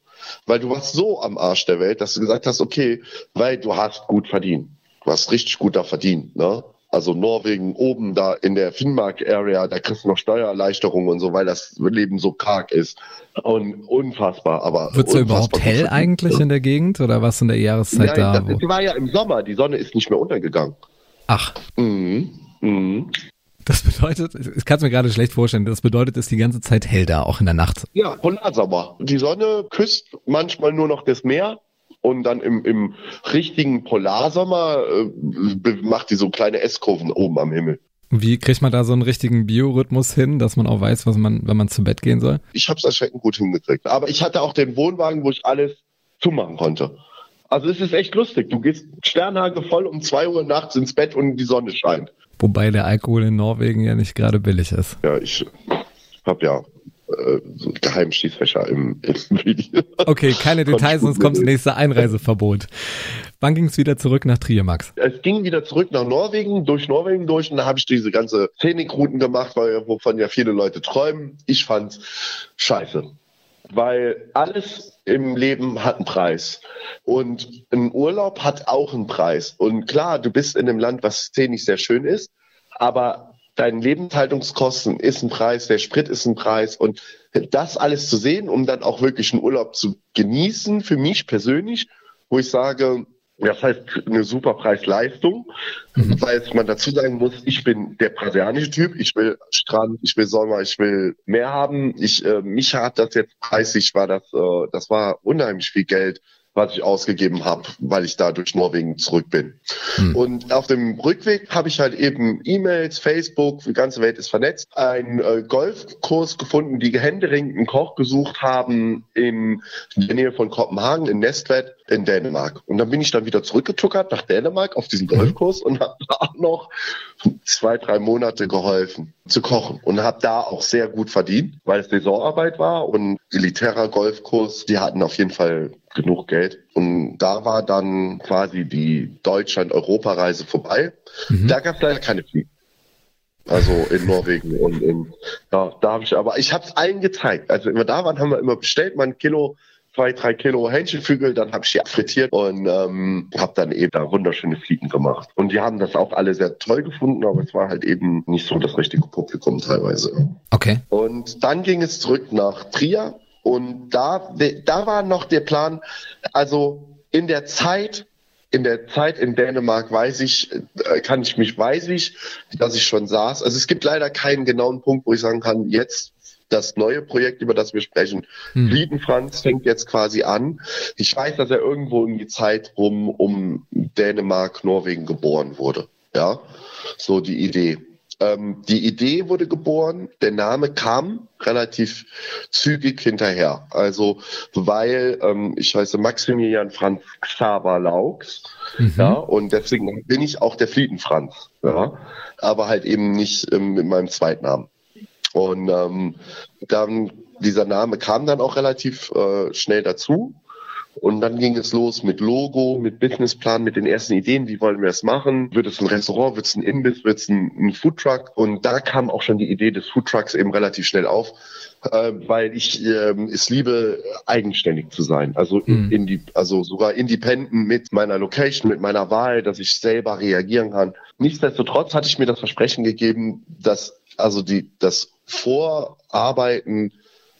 Weil du warst so am Arsch der Welt, dass du gesagt hast, okay, weil du hast gut verdient. Du hast richtig gut da verdient, ne? Also Norwegen oben da in der Finnmark-Area, da kriegst du noch Steuererleichterungen und so, weil das Leben so karg ist. Und unfassbar, aber. Wird es überhaupt hell eigentlich in der Gegend oder was in der Jahreszeit Nein, da? Das war ja im Sommer, die Sonne ist nicht mehr untergegangen. Ach. Mhm. Mhm. Das bedeutet, ich kann es mir gerade schlecht vorstellen, das bedeutet, es ist die ganze Zeit hell da, auch in der Nacht. Ja, Polarsommer. Die Sonne küsst manchmal nur noch das Meer und dann im, im richtigen Polarsommer äh, macht die so kleine S-Kurven oben am Himmel. Wie kriegt man da so einen richtigen Biorhythmus hin, dass man auch weiß, was man, wenn man zu Bett gehen soll? Ich habe es erschreckend gut hingekriegt. Aber ich hatte auch den Wohnwagen, wo ich alles zumachen konnte. Also es ist echt lustig. Du gehst Sternhage voll um zwei Uhr nachts ins Bett und die Sonne scheint. Wobei der Alkohol in Norwegen ja nicht gerade billig ist. Ja, ich habe ja äh, so Geheimschießfächer im, im Video. Okay, keine Details, sonst kommt das nächste Einreiseverbot. Wann ging es wieder zurück nach Trier, Max? Es ging wieder zurück nach Norwegen, durch Norwegen durch und da habe ich diese ganze Scenic-Routen gemacht, weil, wovon ja viele Leute träumen. Ich fand's scheiße weil alles im Leben hat einen Preis. Und ein Urlaub hat auch einen Preis. Und klar, du bist in einem Land, was szenisch sehr schön ist, aber deine Lebenshaltungskosten ist ein Preis, der Sprit ist ein Preis. Und das alles zu sehen, um dann auch wirklich einen Urlaub zu genießen, für mich persönlich, wo ich sage, das heißt eine super Preis-Leistung, mhm. weil man dazu sagen muss, ich bin der brasilianische Typ, ich will Strand, ich will Sommer, ich will mehr haben. Ich, äh, mich hat das jetzt preislich, war das, äh, das war unheimlich viel Geld was ich ausgegeben habe, weil ich da durch Norwegen zurück bin. Hm. Und auf dem Rückweg habe ich halt eben E-Mails, Facebook, die ganze Welt ist vernetzt, einen äh, Golfkurs gefunden, die händeringend einen Koch gesucht haben in der Nähe von Kopenhagen, in Nestvedt in Dänemark. Und dann bin ich dann wieder zurückgetuckert nach Dänemark auf diesen mhm. Golfkurs und habe da noch zwei, drei Monate geholfen zu kochen und habe da auch sehr gut verdient, weil es Saisonarbeit war und elitärer Golfkurs, die hatten auf jeden Fall genug Geld. Und da war dann quasi die Deutschland-Europareise vorbei. Mhm. Da gab es leider keine Fliegen. Also in Norwegen und in, ja, da habe ich aber, ich habe es allen gezeigt. Also immer da waren, haben wir immer bestellt, mal ein Kilo zwei, drei Kilo Hähnchenflügel, dann habe ich die frittiert und ähm, habe dann eben da wunderschöne Fliegen gemacht. Und die haben das auch alle sehr toll gefunden, aber es war halt eben nicht so das richtige Publikum teilweise. Okay. Und dann ging es zurück nach Trier und da, da war noch der Plan, also in der Zeit, in der Zeit in Dänemark weiß ich, äh, kann ich mich, weiß ich, dass ich schon saß. Also es gibt leider keinen genauen Punkt, wo ich sagen kann, jetzt das neue Projekt, über das wir sprechen. Hm. Friedenfranz fängt jetzt quasi an. Ich weiß, dass er irgendwo in die Zeit rum um Dänemark, Norwegen geboren wurde. Ja, so die Idee. Ähm, die Idee wurde geboren, der Name kam relativ zügig hinterher. Also weil ähm, ich heiße Maximilian Franz Xaver Laux, mhm. ja, und deswegen bin ich auch der Flietenfranz, ja, aber halt eben nicht ähm, mit meinem Zweitnamen. Und ähm, dann dieser Name kam dann auch relativ äh, schnell dazu. Und dann ging es los mit Logo, mit Businessplan, mit den ersten Ideen, wie wollen wir es machen? Wird es ein Restaurant, wird es ein Imbiss, wird es ein, ein Foodtruck? Und da kam auch schon die Idee des Foodtrucks eben relativ schnell auf, äh, weil ich äh, es liebe, eigenständig zu sein. Also, mhm. in die, also sogar independent mit meiner Location, mit meiner Wahl, dass ich selber reagieren kann. Nichtsdestotrotz hatte ich mir das Versprechen gegeben, dass also die, das Vorarbeiten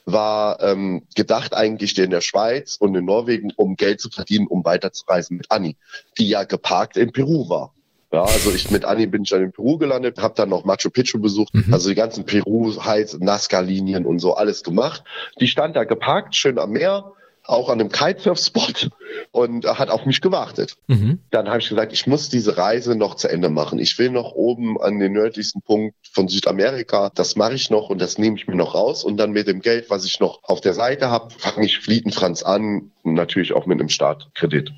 war ähm, gedacht eigentlich in der Schweiz und in Norwegen, um Geld zu verdienen, um weiterzureisen mit Anni, die ja geparkt in Peru war. Ja, also ich mit Anni bin ich dann in Peru gelandet, habe dann noch Machu Picchu besucht, mhm. also die ganzen Peru heiß Nazca-Linien und so alles gemacht. Die stand da geparkt, schön am Meer, auch an einem Kitesurf-Spot und hat auf mich gewartet. Mhm. Dann habe ich gesagt, ich muss diese Reise noch zu Ende machen. Ich will noch oben an den nördlichsten Punkt von Südamerika. Das mache ich noch und das nehme ich mir noch raus. Und dann mit dem Geld, was ich noch auf der Seite habe, fange ich Flietenfranz an, natürlich auch mit einem Startkredit.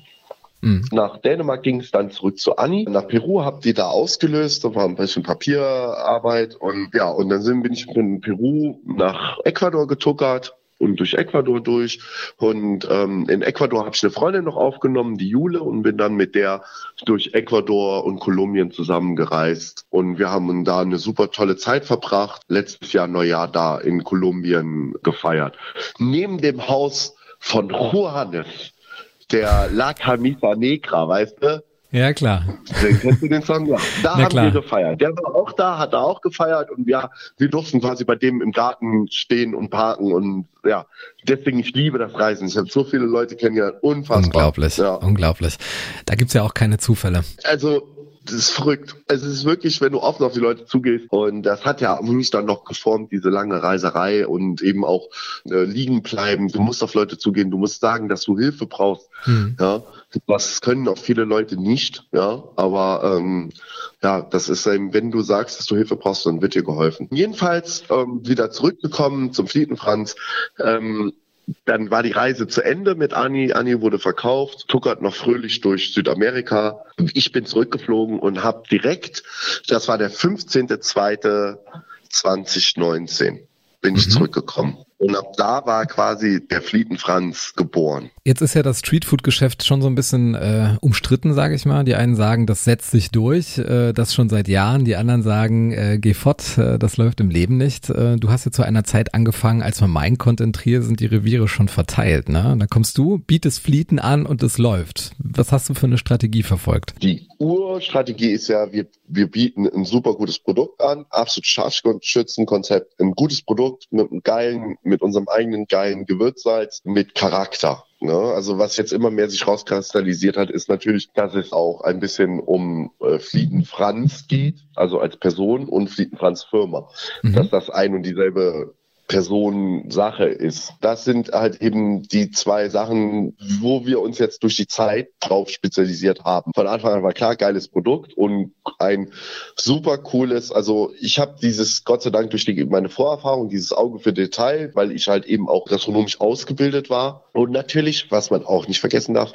Mhm. Nach Dänemark ging es dann zurück zu Anni. Nach Peru habt ihr da ausgelöst, da war ein bisschen Papierarbeit und ja, und dann sind, bin ich in Peru nach Ecuador getuckert und durch Ecuador durch. Und ähm, in Ecuador habe ich eine Freundin noch aufgenommen, die Jule, und bin dann mit der durch Ecuador und Kolumbien zusammengereist. Und wir haben da eine super tolle Zeit verbracht. Letztes Jahr Neujahr da in Kolumbien gefeiert. Neben dem Haus von Juanes der La Camisa Negra, weißt du? Ja, klar. Den kennst du den Song? Ja. Da Na haben klar. wir gefeiert. Der war auch da, hat da auch gefeiert und ja, wir durften quasi bei dem im Garten stehen und parken und ja, deswegen, ich liebe das Reisen. Ich habe so viele Leute kennengelernt, unfassbar. Unglaublich, ja. unglaublich. Da gibt's ja auch keine Zufälle. Also, das ist verrückt. Es ist wirklich, wenn du offen auf die Leute zugehst. Und das hat ja mich dann noch geformt, diese lange Reiserei und eben auch äh, liegen bleiben. Du musst auf Leute zugehen. Du musst sagen, dass du Hilfe brauchst. Mhm. Ja, was können auch viele Leute nicht. Ja, aber ähm, ja, das ist eben, wenn du sagst, dass du Hilfe brauchst, dann wird dir geholfen. Jedenfalls ähm, wieder zurückgekommen zum Flietenfranz. Ähm, dann war die Reise zu Ende mit Anni. Anni wurde verkauft, tuckert noch fröhlich durch Südamerika. Ich bin zurückgeflogen und habe direkt, das war der 15.02.2019, bin ich mhm. zurückgekommen. Und ab da war quasi der Flietenfranz geboren. Jetzt ist ja das Streetfood-Geschäft schon so ein bisschen äh, umstritten, sage ich mal. Die einen sagen, das setzt sich durch, äh, das schon seit Jahren. Die anderen sagen, äh, geh fort, äh, das läuft im Leben nicht. Äh, du hast ja zu einer Zeit angefangen, als man mein konzentriert, sind die Reviere schon verteilt. Ne? Da kommst du, bietest Flieten an und es läuft. Was hast du für eine Strategie verfolgt? Die Urstrategie ist ja, wir, wir bieten ein super gutes Produkt an, absolut Scharfschützenkonzept, ein gutes Produkt mit einem geilen mit unserem eigenen geilen Gewürzsalz, mit Charakter. Ne? Also was jetzt immer mehr sich rauskristallisiert hat, ist natürlich, dass es auch ein bisschen um äh, Flieten Franz geht, also als Person und Flieten Franz Firma. Mhm. Dass das ein und dieselbe Person Sache ist. Das sind halt eben die zwei Sachen, wo wir uns jetzt durch die Zeit drauf spezialisiert haben. Von Anfang an war klar, geiles Produkt und ein super cooles, also ich habe dieses, Gott sei Dank durch die, meine Vorerfahrung, dieses Auge für Detail, weil ich halt eben auch gastronomisch ausgebildet war. Und natürlich, was man auch nicht vergessen darf,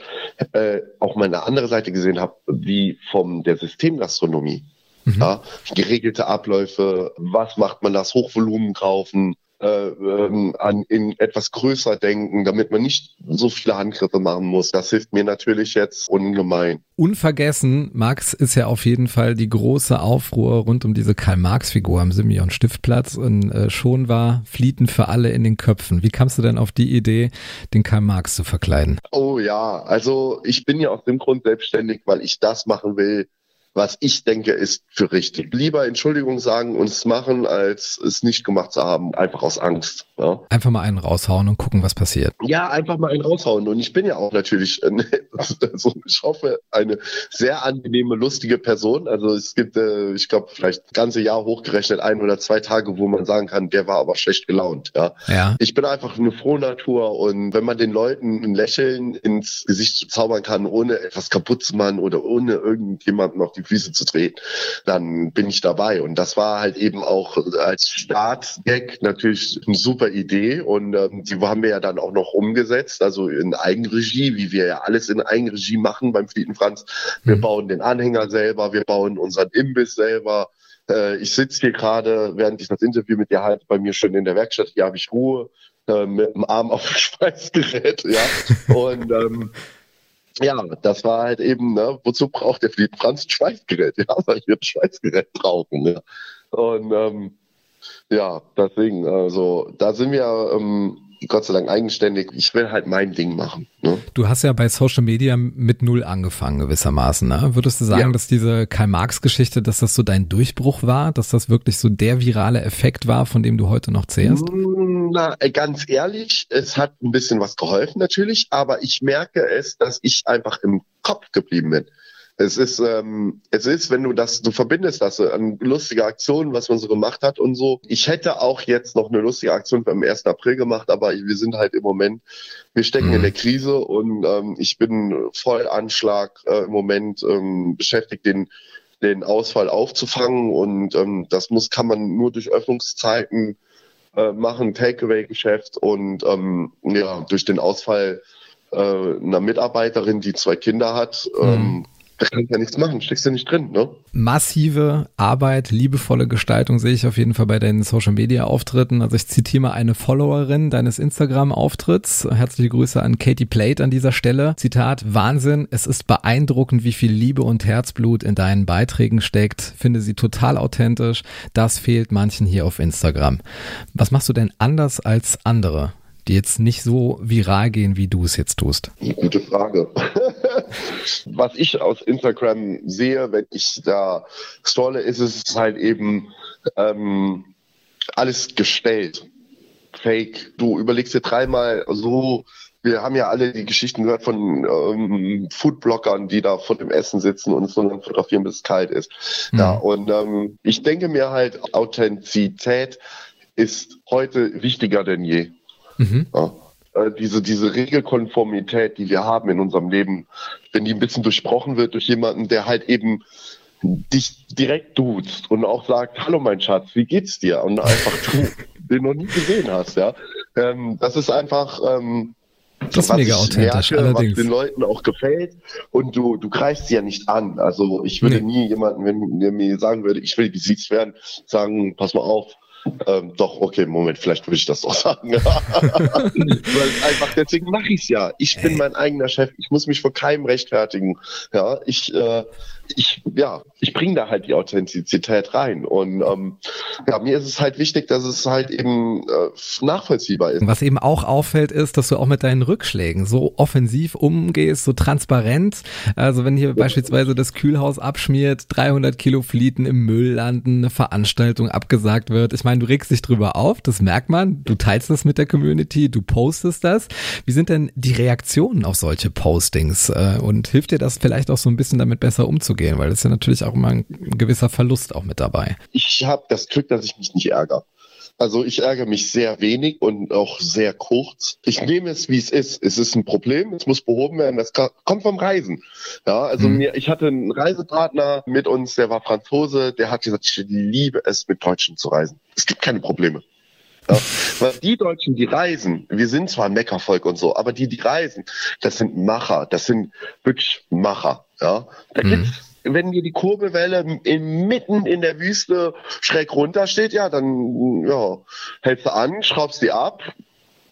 äh, auch meine andere Seite gesehen habe, wie vom der Systemgastronomie. Mhm. Ja, geregelte Abläufe, was macht man das, Hochvolumen kaufen, äh, ähm, an in etwas größer denken, damit man nicht so viele Handgriffe machen muss. Das hilft mir natürlich jetzt ungemein. Unvergessen, Max, ist ja auf jeden Fall die große Aufruhr rund um diese Karl-Marx-Figur am Simeon Stiftplatz und äh, schon war Flieten für alle in den Köpfen. Wie kamst du denn auf die Idee, den Karl Marx zu verkleiden? Oh ja, also ich bin ja aus dem Grund selbstständig, weil ich das machen will, was ich denke, ist für richtig. Lieber Entschuldigung sagen und es machen, als es nicht gemacht zu haben, einfach aus Angst. Ja? Einfach mal einen raushauen und gucken, was passiert. Ja, einfach mal einen raushauen. Und ich bin ja auch natürlich, also ich hoffe, eine sehr angenehme, lustige Person. Also es gibt, äh, ich glaube, vielleicht das ganze Jahr hochgerechnet ein oder zwei Tage, wo man sagen kann, der war aber schlecht gelaunt. Ja. ja. Ich bin einfach eine frohe Natur und wenn man den Leuten ein Lächeln ins Gesicht zaubern kann, ohne etwas kaputt zu machen oder ohne irgendjemand noch die Füße zu treten, dann bin ich dabei. Und das war halt eben auch als Startgag natürlich eine super Idee und ähm, die haben wir ja dann auch noch umgesetzt, also in Eigenregie, wie wir ja alles in Eigenregie machen beim Flieten Franz. Wir mhm. bauen den Anhänger selber, wir bauen unseren Imbiss selber. Äh, ich sitze hier gerade, während ich das Interview mit dir halte, bei mir schon in der Werkstatt, hier habe ich Ruhe äh, mit dem Arm auf dem Schweißgerät, ja. Und ähm, ja, das war halt eben, ne, wozu braucht der Fleet Franz ein Schweißgerät? Ja, weil wir ein Schweißgerät brauchen. Ja. Und ähm, ja, deswegen, also da sind wir ähm, Gott sei Dank eigenständig. Ich will halt mein Ding machen. Ne? Du hast ja bei Social Media mit Null angefangen gewissermaßen. Ne? Würdest du sagen, ja. dass diese Karl-Marx-Geschichte, dass das so dein Durchbruch war, dass das wirklich so der virale Effekt war, von dem du heute noch zehrst? Na, ganz ehrlich, es hat ein bisschen was geholfen natürlich, aber ich merke es, dass ich einfach im Kopf geblieben bin. Es ist, ähm, es ist, wenn du das, du verbindest das an lustige Aktionen, was man so gemacht hat und so. Ich hätte auch jetzt noch eine lustige Aktion beim 1. April gemacht, aber wir sind halt im Moment, wir stecken mhm. in der Krise und ähm, ich bin voll Anschlag äh, im Moment ähm, beschäftigt, den den Ausfall aufzufangen und ähm, das muss kann man nur durch Öffnungszeiten äh, machen, Takeaway-Geschäft und ähm, ja durch den Ausfall äh, einer Mitarbeiterin, die zwei Kinder hat, mhm. ähm, da kannst ja nichts machen, steckst ja nicht drin, ne? Massive Arbeit, liebevolle Gestaltung sehe ich auf jeden Fall bei deinen Social Media Auftritten. Also ich zitiere mal eine Followerin deines Instagram Auftritts. Herzliche Grüße an Katie Plate an dieser Stelle. Zitat, Wahnsinn, es ist beeindruckend, wie viel Liebe und Herzblut in deinen Beiträgen steckt. Finde sie total authentisch. Das fehlt manchen hier auf Instagram. Was machst du denn anders als andere? die jetzt nicht so viral gehen, wie du es jetzt tust? Gute Frage. Was ich aus Instagram sehe, wenn ich da scrolle, ist es halt eben ähm, alles gestellt. Fake. Du überlegst dir dreimal so, wir haben ja alle die Geschichten gehört von ähm, Foodblockern, die da vor dem Essen sitzen und so lange fotografieren, bis es kalt ist. Mhm. Ja, und ähm, ich denke mir halt, Authentizität ist heute wichtiger denn je. Mhm. Ja, äh, diese, diese Regelkonformität, die wir haben in unserem Leben, wenn die ein bisschen durchbrochen wird durch jemanden, der halt eben dich direkt duzt und auch sagt, hallo mein Schatz, wie geht's dir? Und einfach du den noch nie gesehen hast, ja. Ähm, das ist einfach, ähm, das ist mega authentisch, merke, allerdings. Was den Leuten auch gefällt. Und du, du greifst sie ja nicht an. Also ich würde nee. nie jemanden, wenn der mir sagen würde, ich will gesiezt werden, sagen, pass mal auf, ähm, doch, okay, Moment, vielleicht würde ich das doch sagen. Weil einfach, deswegen mache ich es ja. Ich bin mein eigener Chef. Ich muss mich vor keinem rechtfertigen. Ja, ich, äh, ich, ja, ich bringe da halt die Authentizität rein. Und ähm, ja, mir ist es halt wichtig, dass es halt eben äh, nachvollziehbar ist. Was eben auch auffällt, ist, dass du auch mit deinen Rückschlägen so offensiv umgehst, so transparent. Also wenn hier beispielsweise das Kühlhaus abschmiert, 300 Kilo Flieten im Müll landen, eine Veranstaltung abgesagt wird. Ich meine, du regst dich drüber auf, das merkt man. Du teilst das mit der Community, du postest das. Wie sind denn die Reaktionen auf solche Postings? Äh, und hilft dir das vielleicht auch so ein bisschen damit besser umzugehen? Umzugehen, weil das ist ja natürlich auch immer ein gewisser Verlust auch mit dabei. Ich habe das Glück, dass ich mich nicht ärgere. Also ich ärgere mich sehr wenig und auch sehr kurz. Ich nehme es, wie es ist. Es ist ein Problem, es muss behoben werden. Das kommt vom Reisen. Ja, also mhm. mir, ich hatte einen Reisepartner mit uns, der war Franzose, der hat gesagt, ich liebe es, mit Deutschen zu reisen. Es gibt keine Probleme. Ja, weil die Deutschen, die reisen, wir sind zwar ein Meckervolk und so, aber die, die reisen, das sind Macher, das sind wirklich Macher. Ja, da mhm. gibt's wenn dir die Kurbelwelle mitten in der Wüste schräg runter steht, ja, dann ja, hältst du an, schraubst die ab,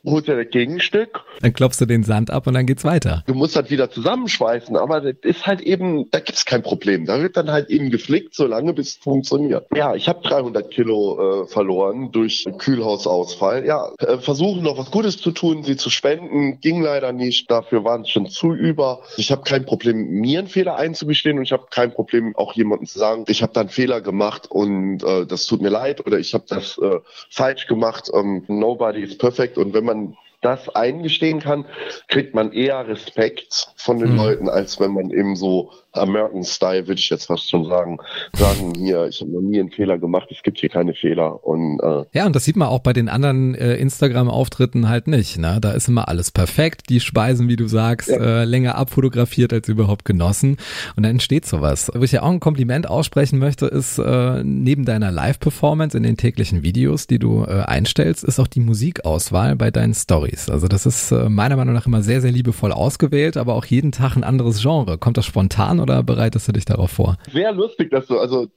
holst dir das Gegenstück. Dann klopfst du den Sand ab und dann geht's weiter. Du musst das wieder zusammenschweißen, aber das ist halt eben, da gibt's kein Problem. Da wird dann halt eben geflickt, solange bis es funktioniert. Ja, ich habe 300 Kilo äh, verloren durch Kühlhausausfall. Ja, äh, versuchen noch was Gutes zu tun, sie zu spenden, ging leider nicht. Dafür waren es schon zu über. Ich habe kein Problem, mir einen Fehler einzugestehen und ich habe kein Problem, auch jemandem zu sagen, ich habe da einen Fehler gemacht und äh, das tut mir leid oder ich habe das äh, falsch gemacht. Ähm, nobody is perfect und wenn man man das eingestehen kann, kriegt man eher Respekt von den mhm. Leuten, als wenn man eben so American Style, würde ich jetzt fast schon sagen, sagen hier, ich habe noch nie einen Fehler gemacht, es gibt hier keine Fehler. Und, äh, ja, und das sieht man auch bei den anderen äh, Instagram-Auftritten halt nicht. Ne? Da ist immer alles perfekt, die Speisen, wie du sagst, ja. äh, länger abfotografiert als überhaupt genossen. Und dann entsteht sowas. Wo ich ja auch ein Kompliment aussprechen möchte, ist äh, neben deiner Live-Performance in den täglichen Videos, die du äh, einstellst, ist auch die Musikauswahl bei deinen Stories. Also das ist äh, meiner Meinung nach immer sehr, sehr liebevoll ausgewählt, aber auch jeden Tag ein anderes Genre. Kommt das spontan oder bereitest du dich darauf vor? Sehr lustig, dass du, also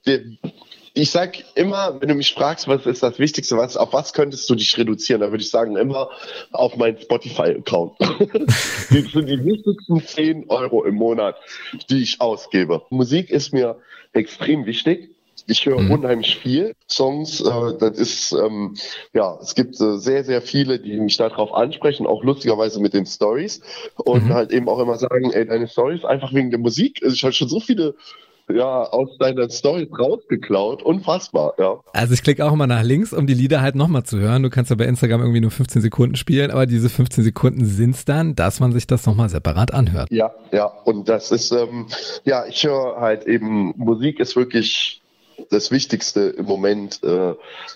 ich sag immer, wenn du mich fragst, was ist das Wichtigste, was, auf was könntest du dich reduzieren, dann würde ich sagen, immer auf meinen Spotify-Account. das sind die wichtigsten 10 Euro im Monat, die ich ausgebe. Musik ist mir extrem wichtig. Ich höre mhm. unheimlich viel Songs. Äh, das ist ähm, ja, es gibt äh, sehr sehr viele, die mich darauf ansprechen, auch lustigerweise mit den Stories und mhm. halt eben auch immer sagen, ey, deine Stories einfach wegen der Musik. Also ich habe schon so viele ja aus deiner Story rausgeklaut. Unfassbar, ja. Also ich klicke auch immer nach links, um die Lieder halt nochmal zu hören. Du kannst ja bei Instagram irgendwie nur 15 Sekunden spielen, aber diese 15 Sekunden sind's dann, dass man sich das nochmal separat anhört. Ja, ja. Und das ist, ähm, ja, ich höre halt eben, Musik ist wirklich das Wichtigste im Moment, äh,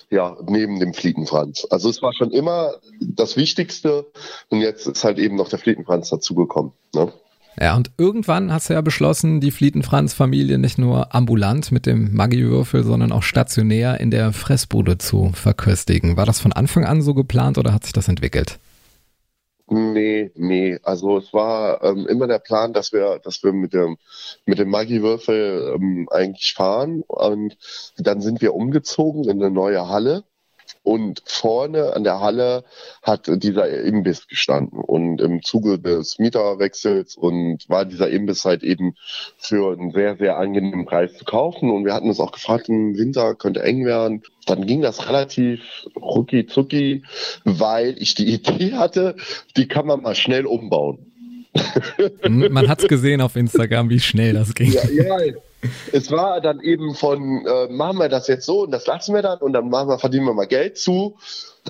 ja, neben dem Fliegenfranz. Also es war schon immer das Wichtigste und jetzt ist halt eben noch der Fliegenfranz dazugekommen. Ne? Ja, und irgendwann hast du ja beschlossen, die Flietenfranz-Familie nicht nur ambulant mit dem Maggi-Würfel, sondern auch stationär in der Fressbude zu verköstigen. War das von Anfang an so geplant oder hat sich das entwickelt? Nee, nee. Also es war ähm, immer der Plan, dass wir, dass wir mit dem mit dem Maggi-Würfel ähm, eigentlich fahren. Und dann sind wir umgezogen in eine neue Halle und vorne an der Halle hat dieser Imbiss gestanden. Und im Zuge des Mieterwechsels und war dieser Imbiss halt eben für einen sehr, sehr angenehmen Preis zu kaufen. Und wir hatten uns auch gefragt, im Winter könnte eng werden. Dann ging das relativ rucki zucki, weil ich die Idee hatte, die kann man mal schnell umbauen. Man hat's gesehen auf Instagram, wie schnell das ging. Ja, ja, es war dann eben von, äh, machen wir das jetzt so und das lassen wir dann und dann machen wir, verdienen wir mal Geld zu.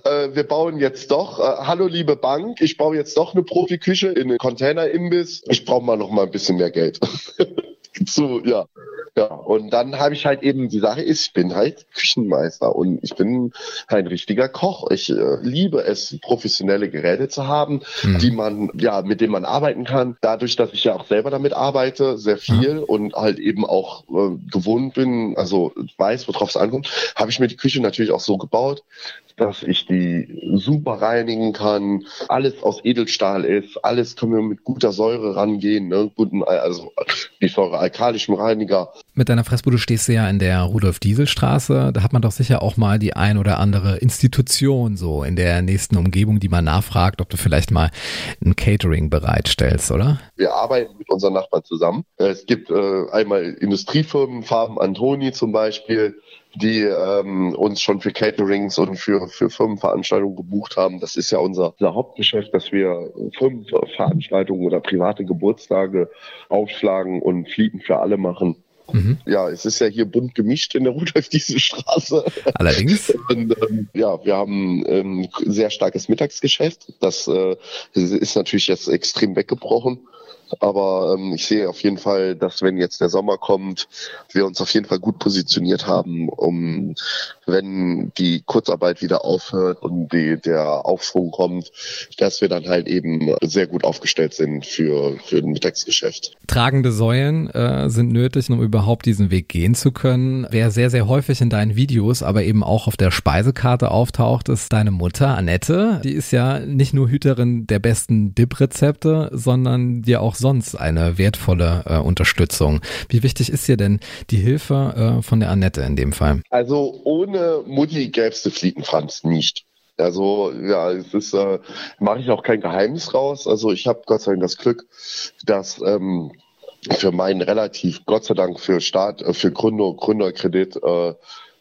Äh, wir bauen jetzt doch, äh, hallo liebe Bank, ich baue jetzt doch eine Profiküche in einen Container-Imbiss. Ich brauche mal noch mal ein bisschen mehr Geld. zu, ja. Ja, und dann habe ich halt eben, die Sache ist, ich bin halt Küchenmeister und ich bin ein richtiger Koch. Ich äh, liebe es, professionelle Geräte zu haben, mhm. die man, ja, mit denen man arbeiten kann. Dadurch, dass ich ja auch selber damit arbeite, sehr viel mhm. und halt eben auch äh, gewohnt bin, also weiß, worauf es ankommt, habe ich mir die Küche natürlich auch so gebaut, dass ich die super reinigen kann, alles aus Edelstahl ist, alles können wir mit guter Säure rangehen, ne? guten, also die Säure alkalischem Reiniger. Mit deiner Fressbude stehst du ja in der Rudolf-Diesel-Straße, da hat man doch sicher auch mal die ein oder andere Institution so in der nächsten Umgebung, die man nachfragt, ob du vielleicht mal ein Catering bereitstellst, oder? Wir arbeiten mit unseren Nachbarn zusammen. Es gibt äh, einmal Industriefirmen, Farben Antoni zum Beispiel, die ähm, uns schon für Caterings und für, für Firmenveranstaltungen gebucht haben. Das ist ja unser, unser Hauptgeschäft, dass wir Firmenveranstaltungen oder private Geburtstage aufschlagen und Flieten für alle machen. Mhm. Ja, es ist ja hier bunt gemischt in der Rudolf diese Straße. Allerdings. Und, ähm, ja, wir haben ein ähm, sehr starkes Mittagsgeschäft. Das äh, ist natürlich jetzt extrem weggebrochen. Aber ähm, ich sehe auf jeden Fall, dass wenn jetzt der Sommer kommt, wir uns auf jeden Fall gut positioniert haben, um wenn die Kurzarbeit wieder aufhört und die, der Aufschwung kommt, dass wir dann halt eben sehr gut aufgestellt sind für, für ein Mittagsgeschäft. Tragende Säulen äh, sind nötig, um überhaupt diesen Weg gehen zu können. Wer sehr, sehr häufig in deinen Videos, aber eben auch auf der Speisekarte auftaucht, ist deine Mutter, Annette. Die ist ja nicht nur Hüterin der besten Dip-Rezepte, sondern dir auch sonst eine wertvolle äh, Unterstützung. Wie wichtig ist dir denn die Hilfe äh, von der Annette in dem Fall? Also ohne Mutti gäbe es den Fliegenfranz nicht. Also ja, es ist, äh, mache ich auch kein Geheimnis raus. Also ich habe Gott sei Dank das Glück, dass ähm, für meinen relativ, Gott sei Dank für Staat, äh, für Gründer, Gründerkredit äh,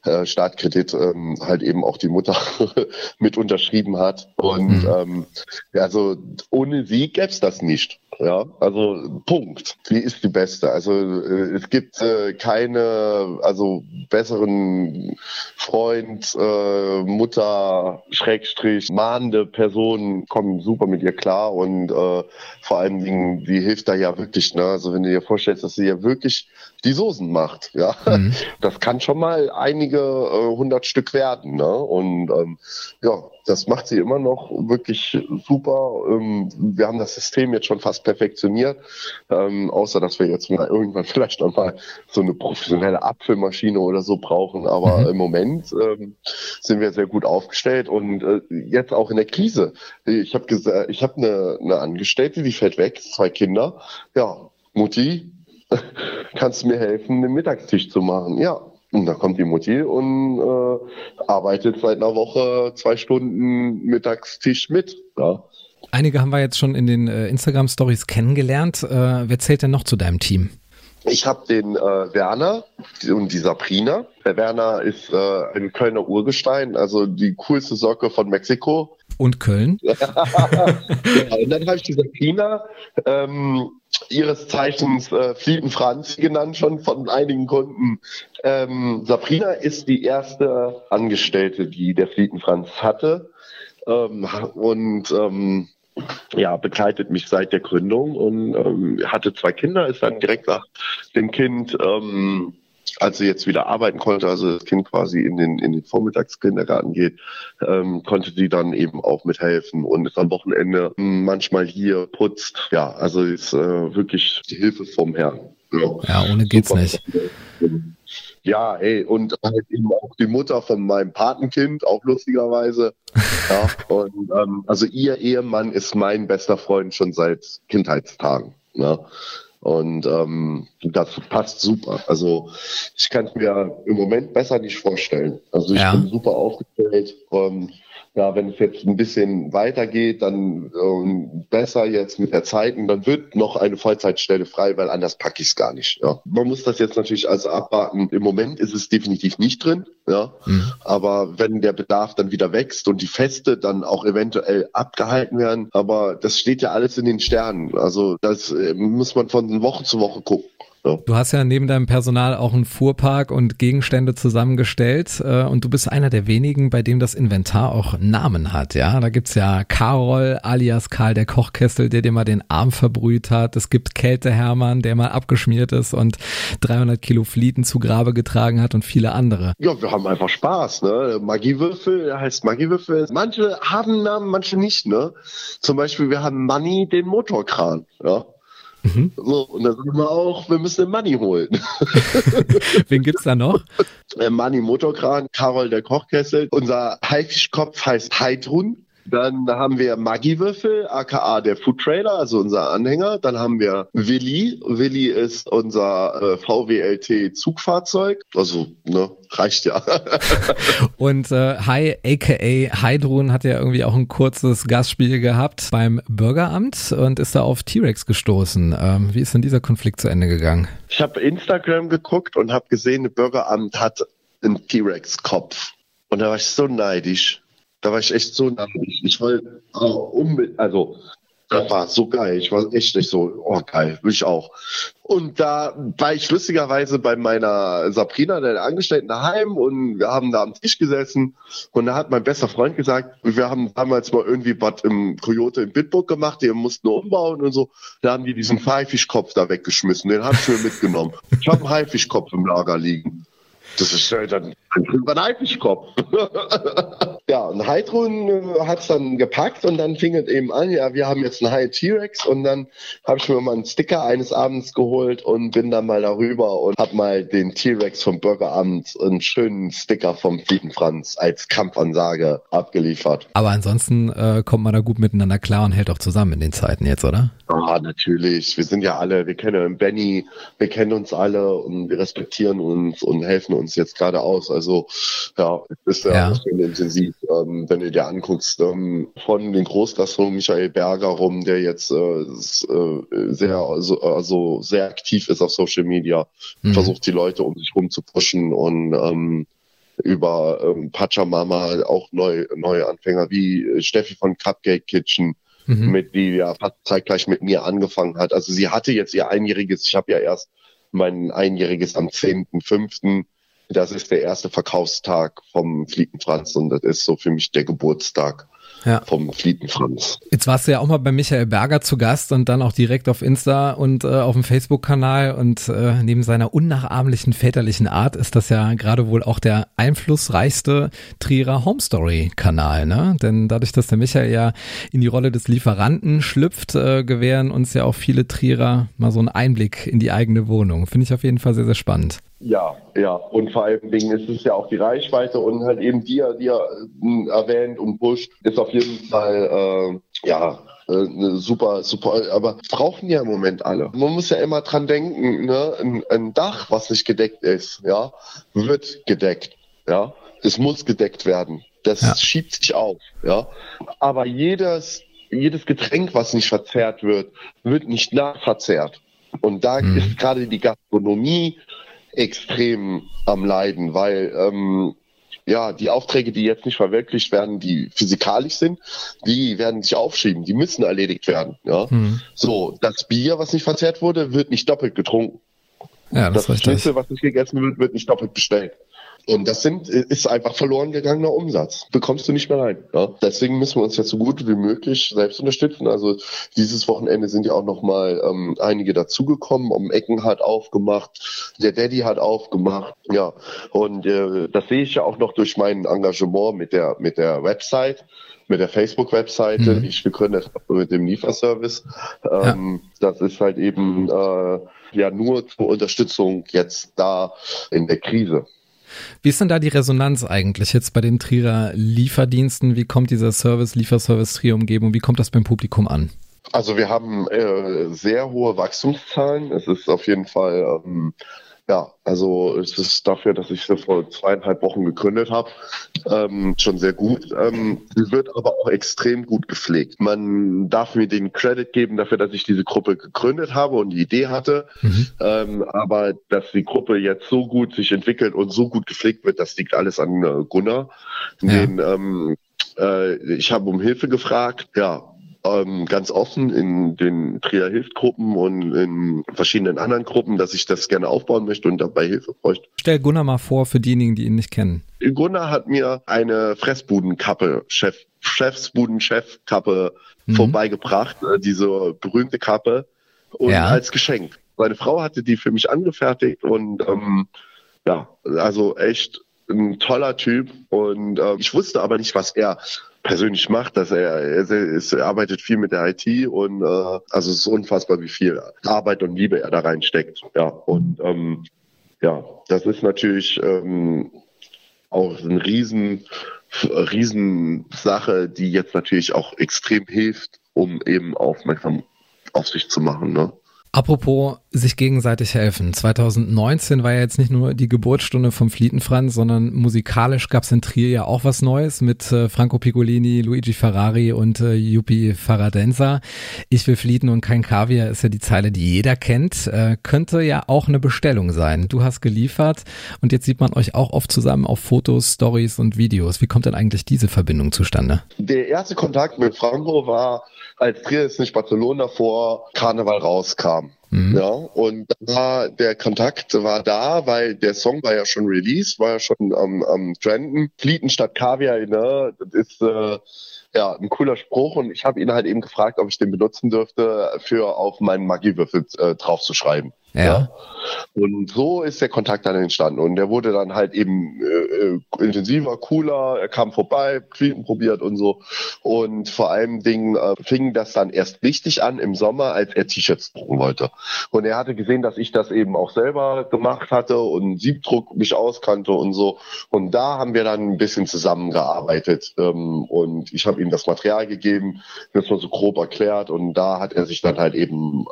äh, Startkredit ähm, halt eben auch die Mutter mit unterschrieben hat. Und mhm. ähm, also ohne sie gäb's das nicht. Ja, also Punkt. Sie ist die beste. Also äh, es gibt äh, keine, also besseren Freund, äh, Mutter, Schrägstrich, mahnende Personen kommen super mit ihr klar und äh, vor allen Dingen, die hilft da ja wirklich. Ne? Also wenn du dir vorstellst, dass sie ja wirklich die Soßen macht, ja, mhm. das kann schon mal einige äh, hundert Stück werden. Ne? Und ähm, ja, das macht sie immer noch wirklich super. Ähm, wir haben das System jetzt schon fast perfektioniert, ähm, außer dass wir jetzt mal irgendwann vielleicht noch mal so eine professionelle Apfelmaschine oder so brauchen. Aber mhm. im Moment ähm, sind wir sehr gut aufgestellt und äh, jetzt auch in der Krise. Ich habe gesagt, ich habe eine, eine Angestellte, die fällt weg, zwei Kinder. Ja, Mutti, kannst du mir helfen, den Mittagstisch zu machen? Ja, und da kommt die Mutti und äh, arbeitet seit einer Woche zwei Stunden Mittagstisch mit. Ja. Einige haben wir jetzt schon in den äh, Instagram-Stories kennengelernt. Äh, wer zählt denn noch zu deinem Team? Ich habe den äh, Werner und die Sabrina. Der Werner ist äh, ein Kölner Urgestein, also die coolste Socke von Mexiko. Und Köln. ja, und dann habe ich die Sabrina, ähm, ihres Zeichens äh, Flieten Franz genannt, schon von einigen Kunden. Ähm, Sabrina ist die erste Angestellte, die der Flieten Franz hatte. Ähm, und ähm, ja, begleitet mich seit der Gründung und ähm, hatte zwei Kinder, ist dann direkt nach dem Kind ähm, als sie jetzt wieder arbeiten konnte, also das Kind quasi in den, in den Vormittagskindergarten geht, ähm, konnte sie dann eben auch mithelfen und ist am Wochenende manchmal hier putzt. Ja, also ist äh, wirklich die Hilfe vom Herrn. Ja, ja ohne geht's Super. nicht. Ja, ey, und halt eben auch die Mutter von meinem Patenkind, auch lustigerweise. ja, und ähm, also ihr Ehemann ist mein bester Freund schon seit Kindheitstagen. Ja. Und ähm, das passt super. Also ich kann es mir im Moment besser nicht vorstellen. Also ich ja. bin super aufgestellt. Ähm, ja, wenn es jetzt ein bisschen weitergeht, dann ähm, besser jetzt mit der Zeit und dann wird noch eine Vollzeitstelle frei, weil anders packe ich es gar nicht. Ja. Man muss das jetzt natürlich also abwarten. Im Moment ist es definitiv nicht drin, ja. Mhm. Aber wenn der Bedarf dann wieder wächst und die Feste dann auch eventuell abgehalten werden, aber das steht ja alles in den Sternen. Also das äh, muss man von Woche zu Woche gucken. Ja. Du hast ja neben deinem Personal auch einen Fuhrpark und Gegenstände zusammengestellt äh, und du bist einer der wenigen, bei dem das Inventar auch Namen hat. Ja, da gibt's ja Karol alias Karl der Kochkessel, der dir mal den Arm verbrüht hat. Es gibt Kälte Hermann, der mal abgeschmiert ist und 300 Kilo Flieten zu Grabe getragen hat und viele andere. Ja, wir haben einfach Spaß. Ne? Magiewürfel heißt Magiewürfel. Manche haben Namen, manche nicht. Ne? Zum Beispiel wir haben Money den Motorkran. Ja. Mhm. So, und dann sagen wir auch, wir müssen den Money holen. Wen gibt's da noch? Money Motorkran, Karol der Kochkessel. Unser Haifischkopf heißt Heidrun. Dann haben wir Maggi-Würfel, aka der Food Trailer, also unser Anhänger. Dann haben wir Willi. Willi ist unser äh, VWLT Zugfahrzeug. Also, ne, reicht ja. Und äh, Hi, aka Heidrun, hat ja irgendwie auch ein kurzes Gastspiel gehabt beim Bürgeramt und ist da auf T-Rex gestoßen. Ähm, wie ist denn dieser Konflikt zu Ende gegangen? Ich habe Instagram geguckt und habe gesehen, das Bürgeramt hat einen T-Rex-Kopf. Und da war ich so neidisch. Da war ich echt so neidisch. Ich wollte auch unbedingt, also das war so geil. Ich war echt nicht so, oh geil, will ich auch. Und da war ich lustigerweise bei meiner Sabrina, der Angestellten, daheim und wir haben da am Tisch gesessen und da hat mein bester Freund gesagt, wir haben damals mal irgendwie was im Coyote in Bitburg gemacht, die mussten umbauen und so. Da haben die diesen Haifischkopf da weggeschmissen, den hab ich mir mitgenommen. Ich habe einen Haifischkopf im Lager liegen. Das ist halt dann ein Haifischkopf. Ja, und Heidrun äh, hat es dann gepackt und dann fing es eben an, ja, wir haben jetzt einen High T-Rex und dann habe ich mir mal einen Sticker eines Abends geholt und bin dann mal darüber und habe mal den T-Rex vom Bürgeramt einen schönen Sticker vom Fliegenfranz als Kampfansage abgeliefert. Aber ansonsten äh, kommt man da gut miteinander klar und hält auch zusammen in den Zeiten jetzt, oder? Ja, natürlich. Wir sind ja alle, wir kennen Benny, wir kennen uns alle und wir respektieren uns und helfen uns jetzt gerade aus. Also ja, es ist ja, ja. schön intensiv ähm, wenn du dir anguckst, ähm, von den Großgastronomen Michael Berger rum, der jetzt äh, äh, sehr, also, also sehr aktiv ist auf Social Media, mhm. versucht die Leute um sich rum zu pushen und ähm, über ähm, Pachamama auch neu, neue Anfänger wie Steffi von Cupcake Kitchen, mhm. mit die ja fast zeitgleich mit mir angefangen hat. Also sie hatte jetzt ihr einjähriges, ich habe ja erst mein einjähriges am 10.5 das ist der erste Verkaufstag vom Fliegenfranz und das ist so für mich der Geburtstag ja. vom Fliegenfranz. Jetzt warst du ja auch mal bei Michael Berger zu Gast und dann auch direkt auf Insta und äh, auf dem Facebook-Kanal und äh, neben seiner unnachahmlichen väterlichen Art ist das ja gerade wohl auch der einflussreichste Trierer Home Story-Kanal, ne? Denn dadurch, dass der Michael ja in die Rolle des Lieferanten schlüpft, äh, gewähren uns ja auch viele Trierer mal so einen Einblick in die eigene Wohnung. Finde ich auf jeden Fall sehr, sehr spannend. Ja, ja. Und vor allen Dingen ist es ja auch die Reichweite und halt eben die, die er äh, erwähnt und pusht, ist auf jeden Fall, äh, ja, äh, super, super, aber brauchen ja im Moment alle. Man muss ja immer dran denken, ne? ein, ein Dach, was nicht gedeckt ist, ja, wird gedeckt, ja. Es muss gedeckt werden. Das ja. schiebt sich auf, ja. Aber jedes, jedes Getränk, was nicht verzehrt wird, wird nicht nachverzehrt. Und da mhm. ist gerade die Gastronomie extrem am Leiden, weil ähm, ja, die Aufträge, die jetzt nicht verwirklicht werden, die physikalisch sind, die werden sich aufschieben, die müssen erledigt werden. Ja? Mhm. So, das Bier, was nicht verzehrt wurde, wird nicht doppelt getrunken. Ja, das, das Schnitzel, was nicht gegessen wird, wird nicht doppelt bestellt. Und das sind, ist einfach verloren gegangener Umsatz. Bekommst du nicht mehr rein. Ja? Deswegen müssen wir uns jetzt so gut wie möglich selbst unterstützen. Also dieses Wochenende sind ja auch nochmal ähm, einige dazugekommen. Um Ecken hat aufgemacht, der Daddy hat aufgemacht. Ja, und äh, das sehe ich ja auch noch durch mein Engagement mit der mit der Website mit der Facebook-Webseite, mhm. die ich gegründet habe mit dem Lieferservice. Ähm, ja. Das ist halt eben äh, ja nur zur Unterstützung jetzt da in der Krise. Wie ist denn da die Resonanz eigentlich jetzt bei den Trierer Lieferdiensten? Wie kommt dieser Service, Lieferservice Trier Umgebung, wie kommt das beim Publikum an? Also wir haben äh, sehr hohe Wachstumszahlen. Es ist auf jeden Fall ähm, ja, also es ist dafür, dass ich sie vor zweieinhalb Wochen gegründet habe, ähm, schon sehr gut. Ähm, sie wird aber auch extrem gut gepflegt. Man darf mir den Credit geben dafür, dass ich diese Gruppe gegründet habe und die Idee hatte. Mhm. Ähm, aber dass die Gruppe jetzt so gut sich entwickelt und so gut gepflegt wird, das liegt alles an äh, Gunnar. Ja. Den, ähm, äh, ich habe um Hilfe gefragt. Ja, ähm, ganz offen in den Trier Hilfgruppen und in verschiedenen anderen Gruppen, dass ich das gerne aufbauen möchte und dabei Hilfe bräuchte. Stell Gunnar mal vor für diejenigen, die ihn nicht kennen. Gunnar hat mir eine Fressbudenkappe, Chef, Chefsbudenchefkappe mhm. vorbeigebracht, äh, diese berühmte Kappe und ja. als Geschenk. Meine Frau hatte die für mich angefertigt und ähm, ja, also echt ein toller Typ und äh, ich wusste aber nicht, was er persönlich macht, dass er, er, er arbeitet viel mit der IT und äh, also es ist unfassbar, wie viel Arbeit und Liebe er da reinsteckt. Ja, und ähm, ja, das ist natürlich ähm, auch ein riesen, riesen die jetzt natürlich auch extrem hilft, um eben aufmerksam auf sich zu machen. Ne? Apropos sich gegenseitig helfen. 2019 war ja jetzt nicht nur die Geburtsstunde vom Flietenfranz, sondern musikalisch gab es in Trier ja auch was Neues mit äh, Franco Piccolini, Luigi Ferrari und äh, Yuppie Faradenza. Ich will Flieten und kein Kaviar ist ja die Zeile, die jeder kennt. Äh, könnte ja auch eine Bestellung sein. Du hast geliefert und jetzt sieht man euch auch oft zusammen auf Fotos, Stories und Videos. Wie kommt denn eigentlich diese Verbindung zustande? Der erste Kontakt mit Franco war als Trier ist nicht Barcelona vor Karneval rauskam. Mhm. Ja, und da der Kontakt war da, weil der Song war ja schon released, war ja schon am, am Trenden. Flieten statt Kaviar, ne, das ist äh, ja ein cooler Spruch und ich habe ihn halt eben gefragt, ob ich den benutzen dürfte, für auf meinen Magiewürfel äh, draufzuschreiben. Ja. ja. Und so ist der Kontakt dann entstanden. Und der wurde dann halt eben äh, äh intensiver, cooler. Er kam vorbei, Quieten probiert und so. Und vor allem Dingen äh, fing das dann erst richtig an im Sommer, als er T-Shirts drucken wollte. Und er hatte gesehen, dass ich das eben auch selber gemacht hatte und Siebdruck mich auskannte und so. Und da haben wir dann ein bisschen zusammengearbeitet. Ähm, und ich habe ihm das Material gegeben, das mal so grob erklärt. Und da hat er sich dann halt eben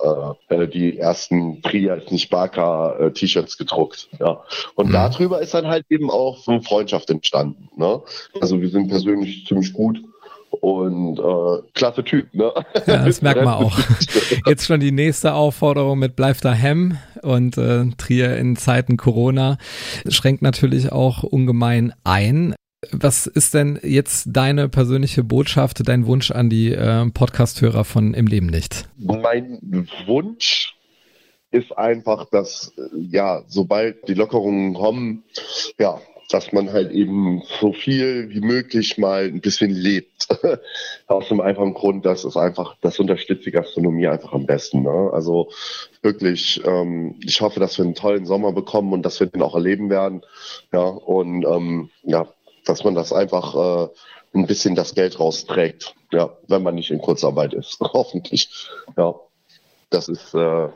äh, die ersten Tri als nicht Barker-T-Shirts gedruckt. Ja. Und mhm. darüber ist dann halt eben auch so eine Freundschaft entstanden. Ne? Also wir sind persönlich ziemlich gut und äh, klasse Typ. Ne? Ja, das merkt man auch. Jetzt schon die nächste Aufforderung mit Bleib daheim und äh, Trier in Zeiten Corona schränkt natürlich auch ungemein ein. Was ist denn jetzt deine persönliche Botschaft, dein Wunsch an die äh, Podcast-Hörer von Im Leben nicht? Mein Wunsch ist einfach, dass ja, sobald die Lockerungen kommen, ja, dass man halt eben so viel wie möglich mal ein bisschen lebt. Aus dem einfachen Grund, dass es einfach, das unterstützt die Gastronomie einfach am besten. Ne? Also wirklich, ähm, ich hoffe, dass wir einen tollen Sommer bekommen und dass wir den auch erleben werden. Ja, und ähm, ja, dass man das einfach äh, ein bisschen das Geld rausträgt, ja, wenn man nicht in Kurzarbeit ist. Hoffentlich. Ja. Das ist äh,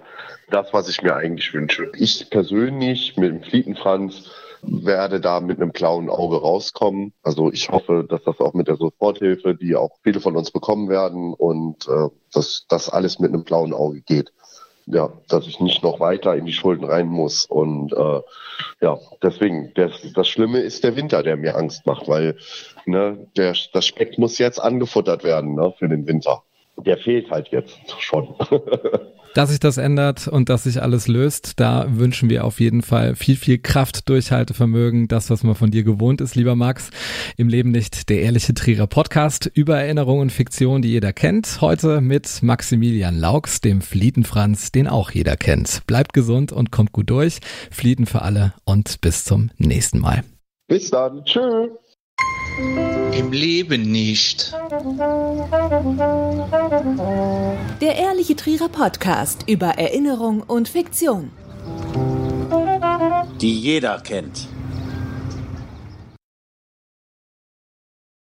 das, was ich mir eigentlich wünsche. Ich persönlich mit dem Flietenfranz werde da mit einem blauen Auge rauskommen. Also ich hoffe, dass das auch mit der Soforthilfe, die auch viele von uns bekommen werden und äh, dass das alles mit einem blauen Auge geht. Ja, dass ich nicht noch weiter in die Schulden rein muss. Und äh, ja, deswegen, das, das Schlimme ist der Winter, der mir Angst macht, weil ne, der, das Speck muss jetzt angefuttert werden ne, für den Winter. Der fehlt halt jetzt schon. Dass sich das ändert und dass sich alles löst, da wünschen wir auf jeden Fall viel, viel Kraft, Durchhaltevermögen, das, was man von dir gewohnt ist, lieber Max. Im Leben nicht der ehrliche Trierer Podcast über Erinnerungen und Fiktion, die jeder kennt. Heute mit Maximilian Laux, dem Flietenfranz, den auch jeder kennt. Bleibt gesund und kommt gut durch. Flieten für alle und bis zum nächsten Mal. Bis dann. Tschüss. Im Leben nicht. Der Ehrliche Trierer Podcast über Erinnerung und Fiktion. Die jeder kennt.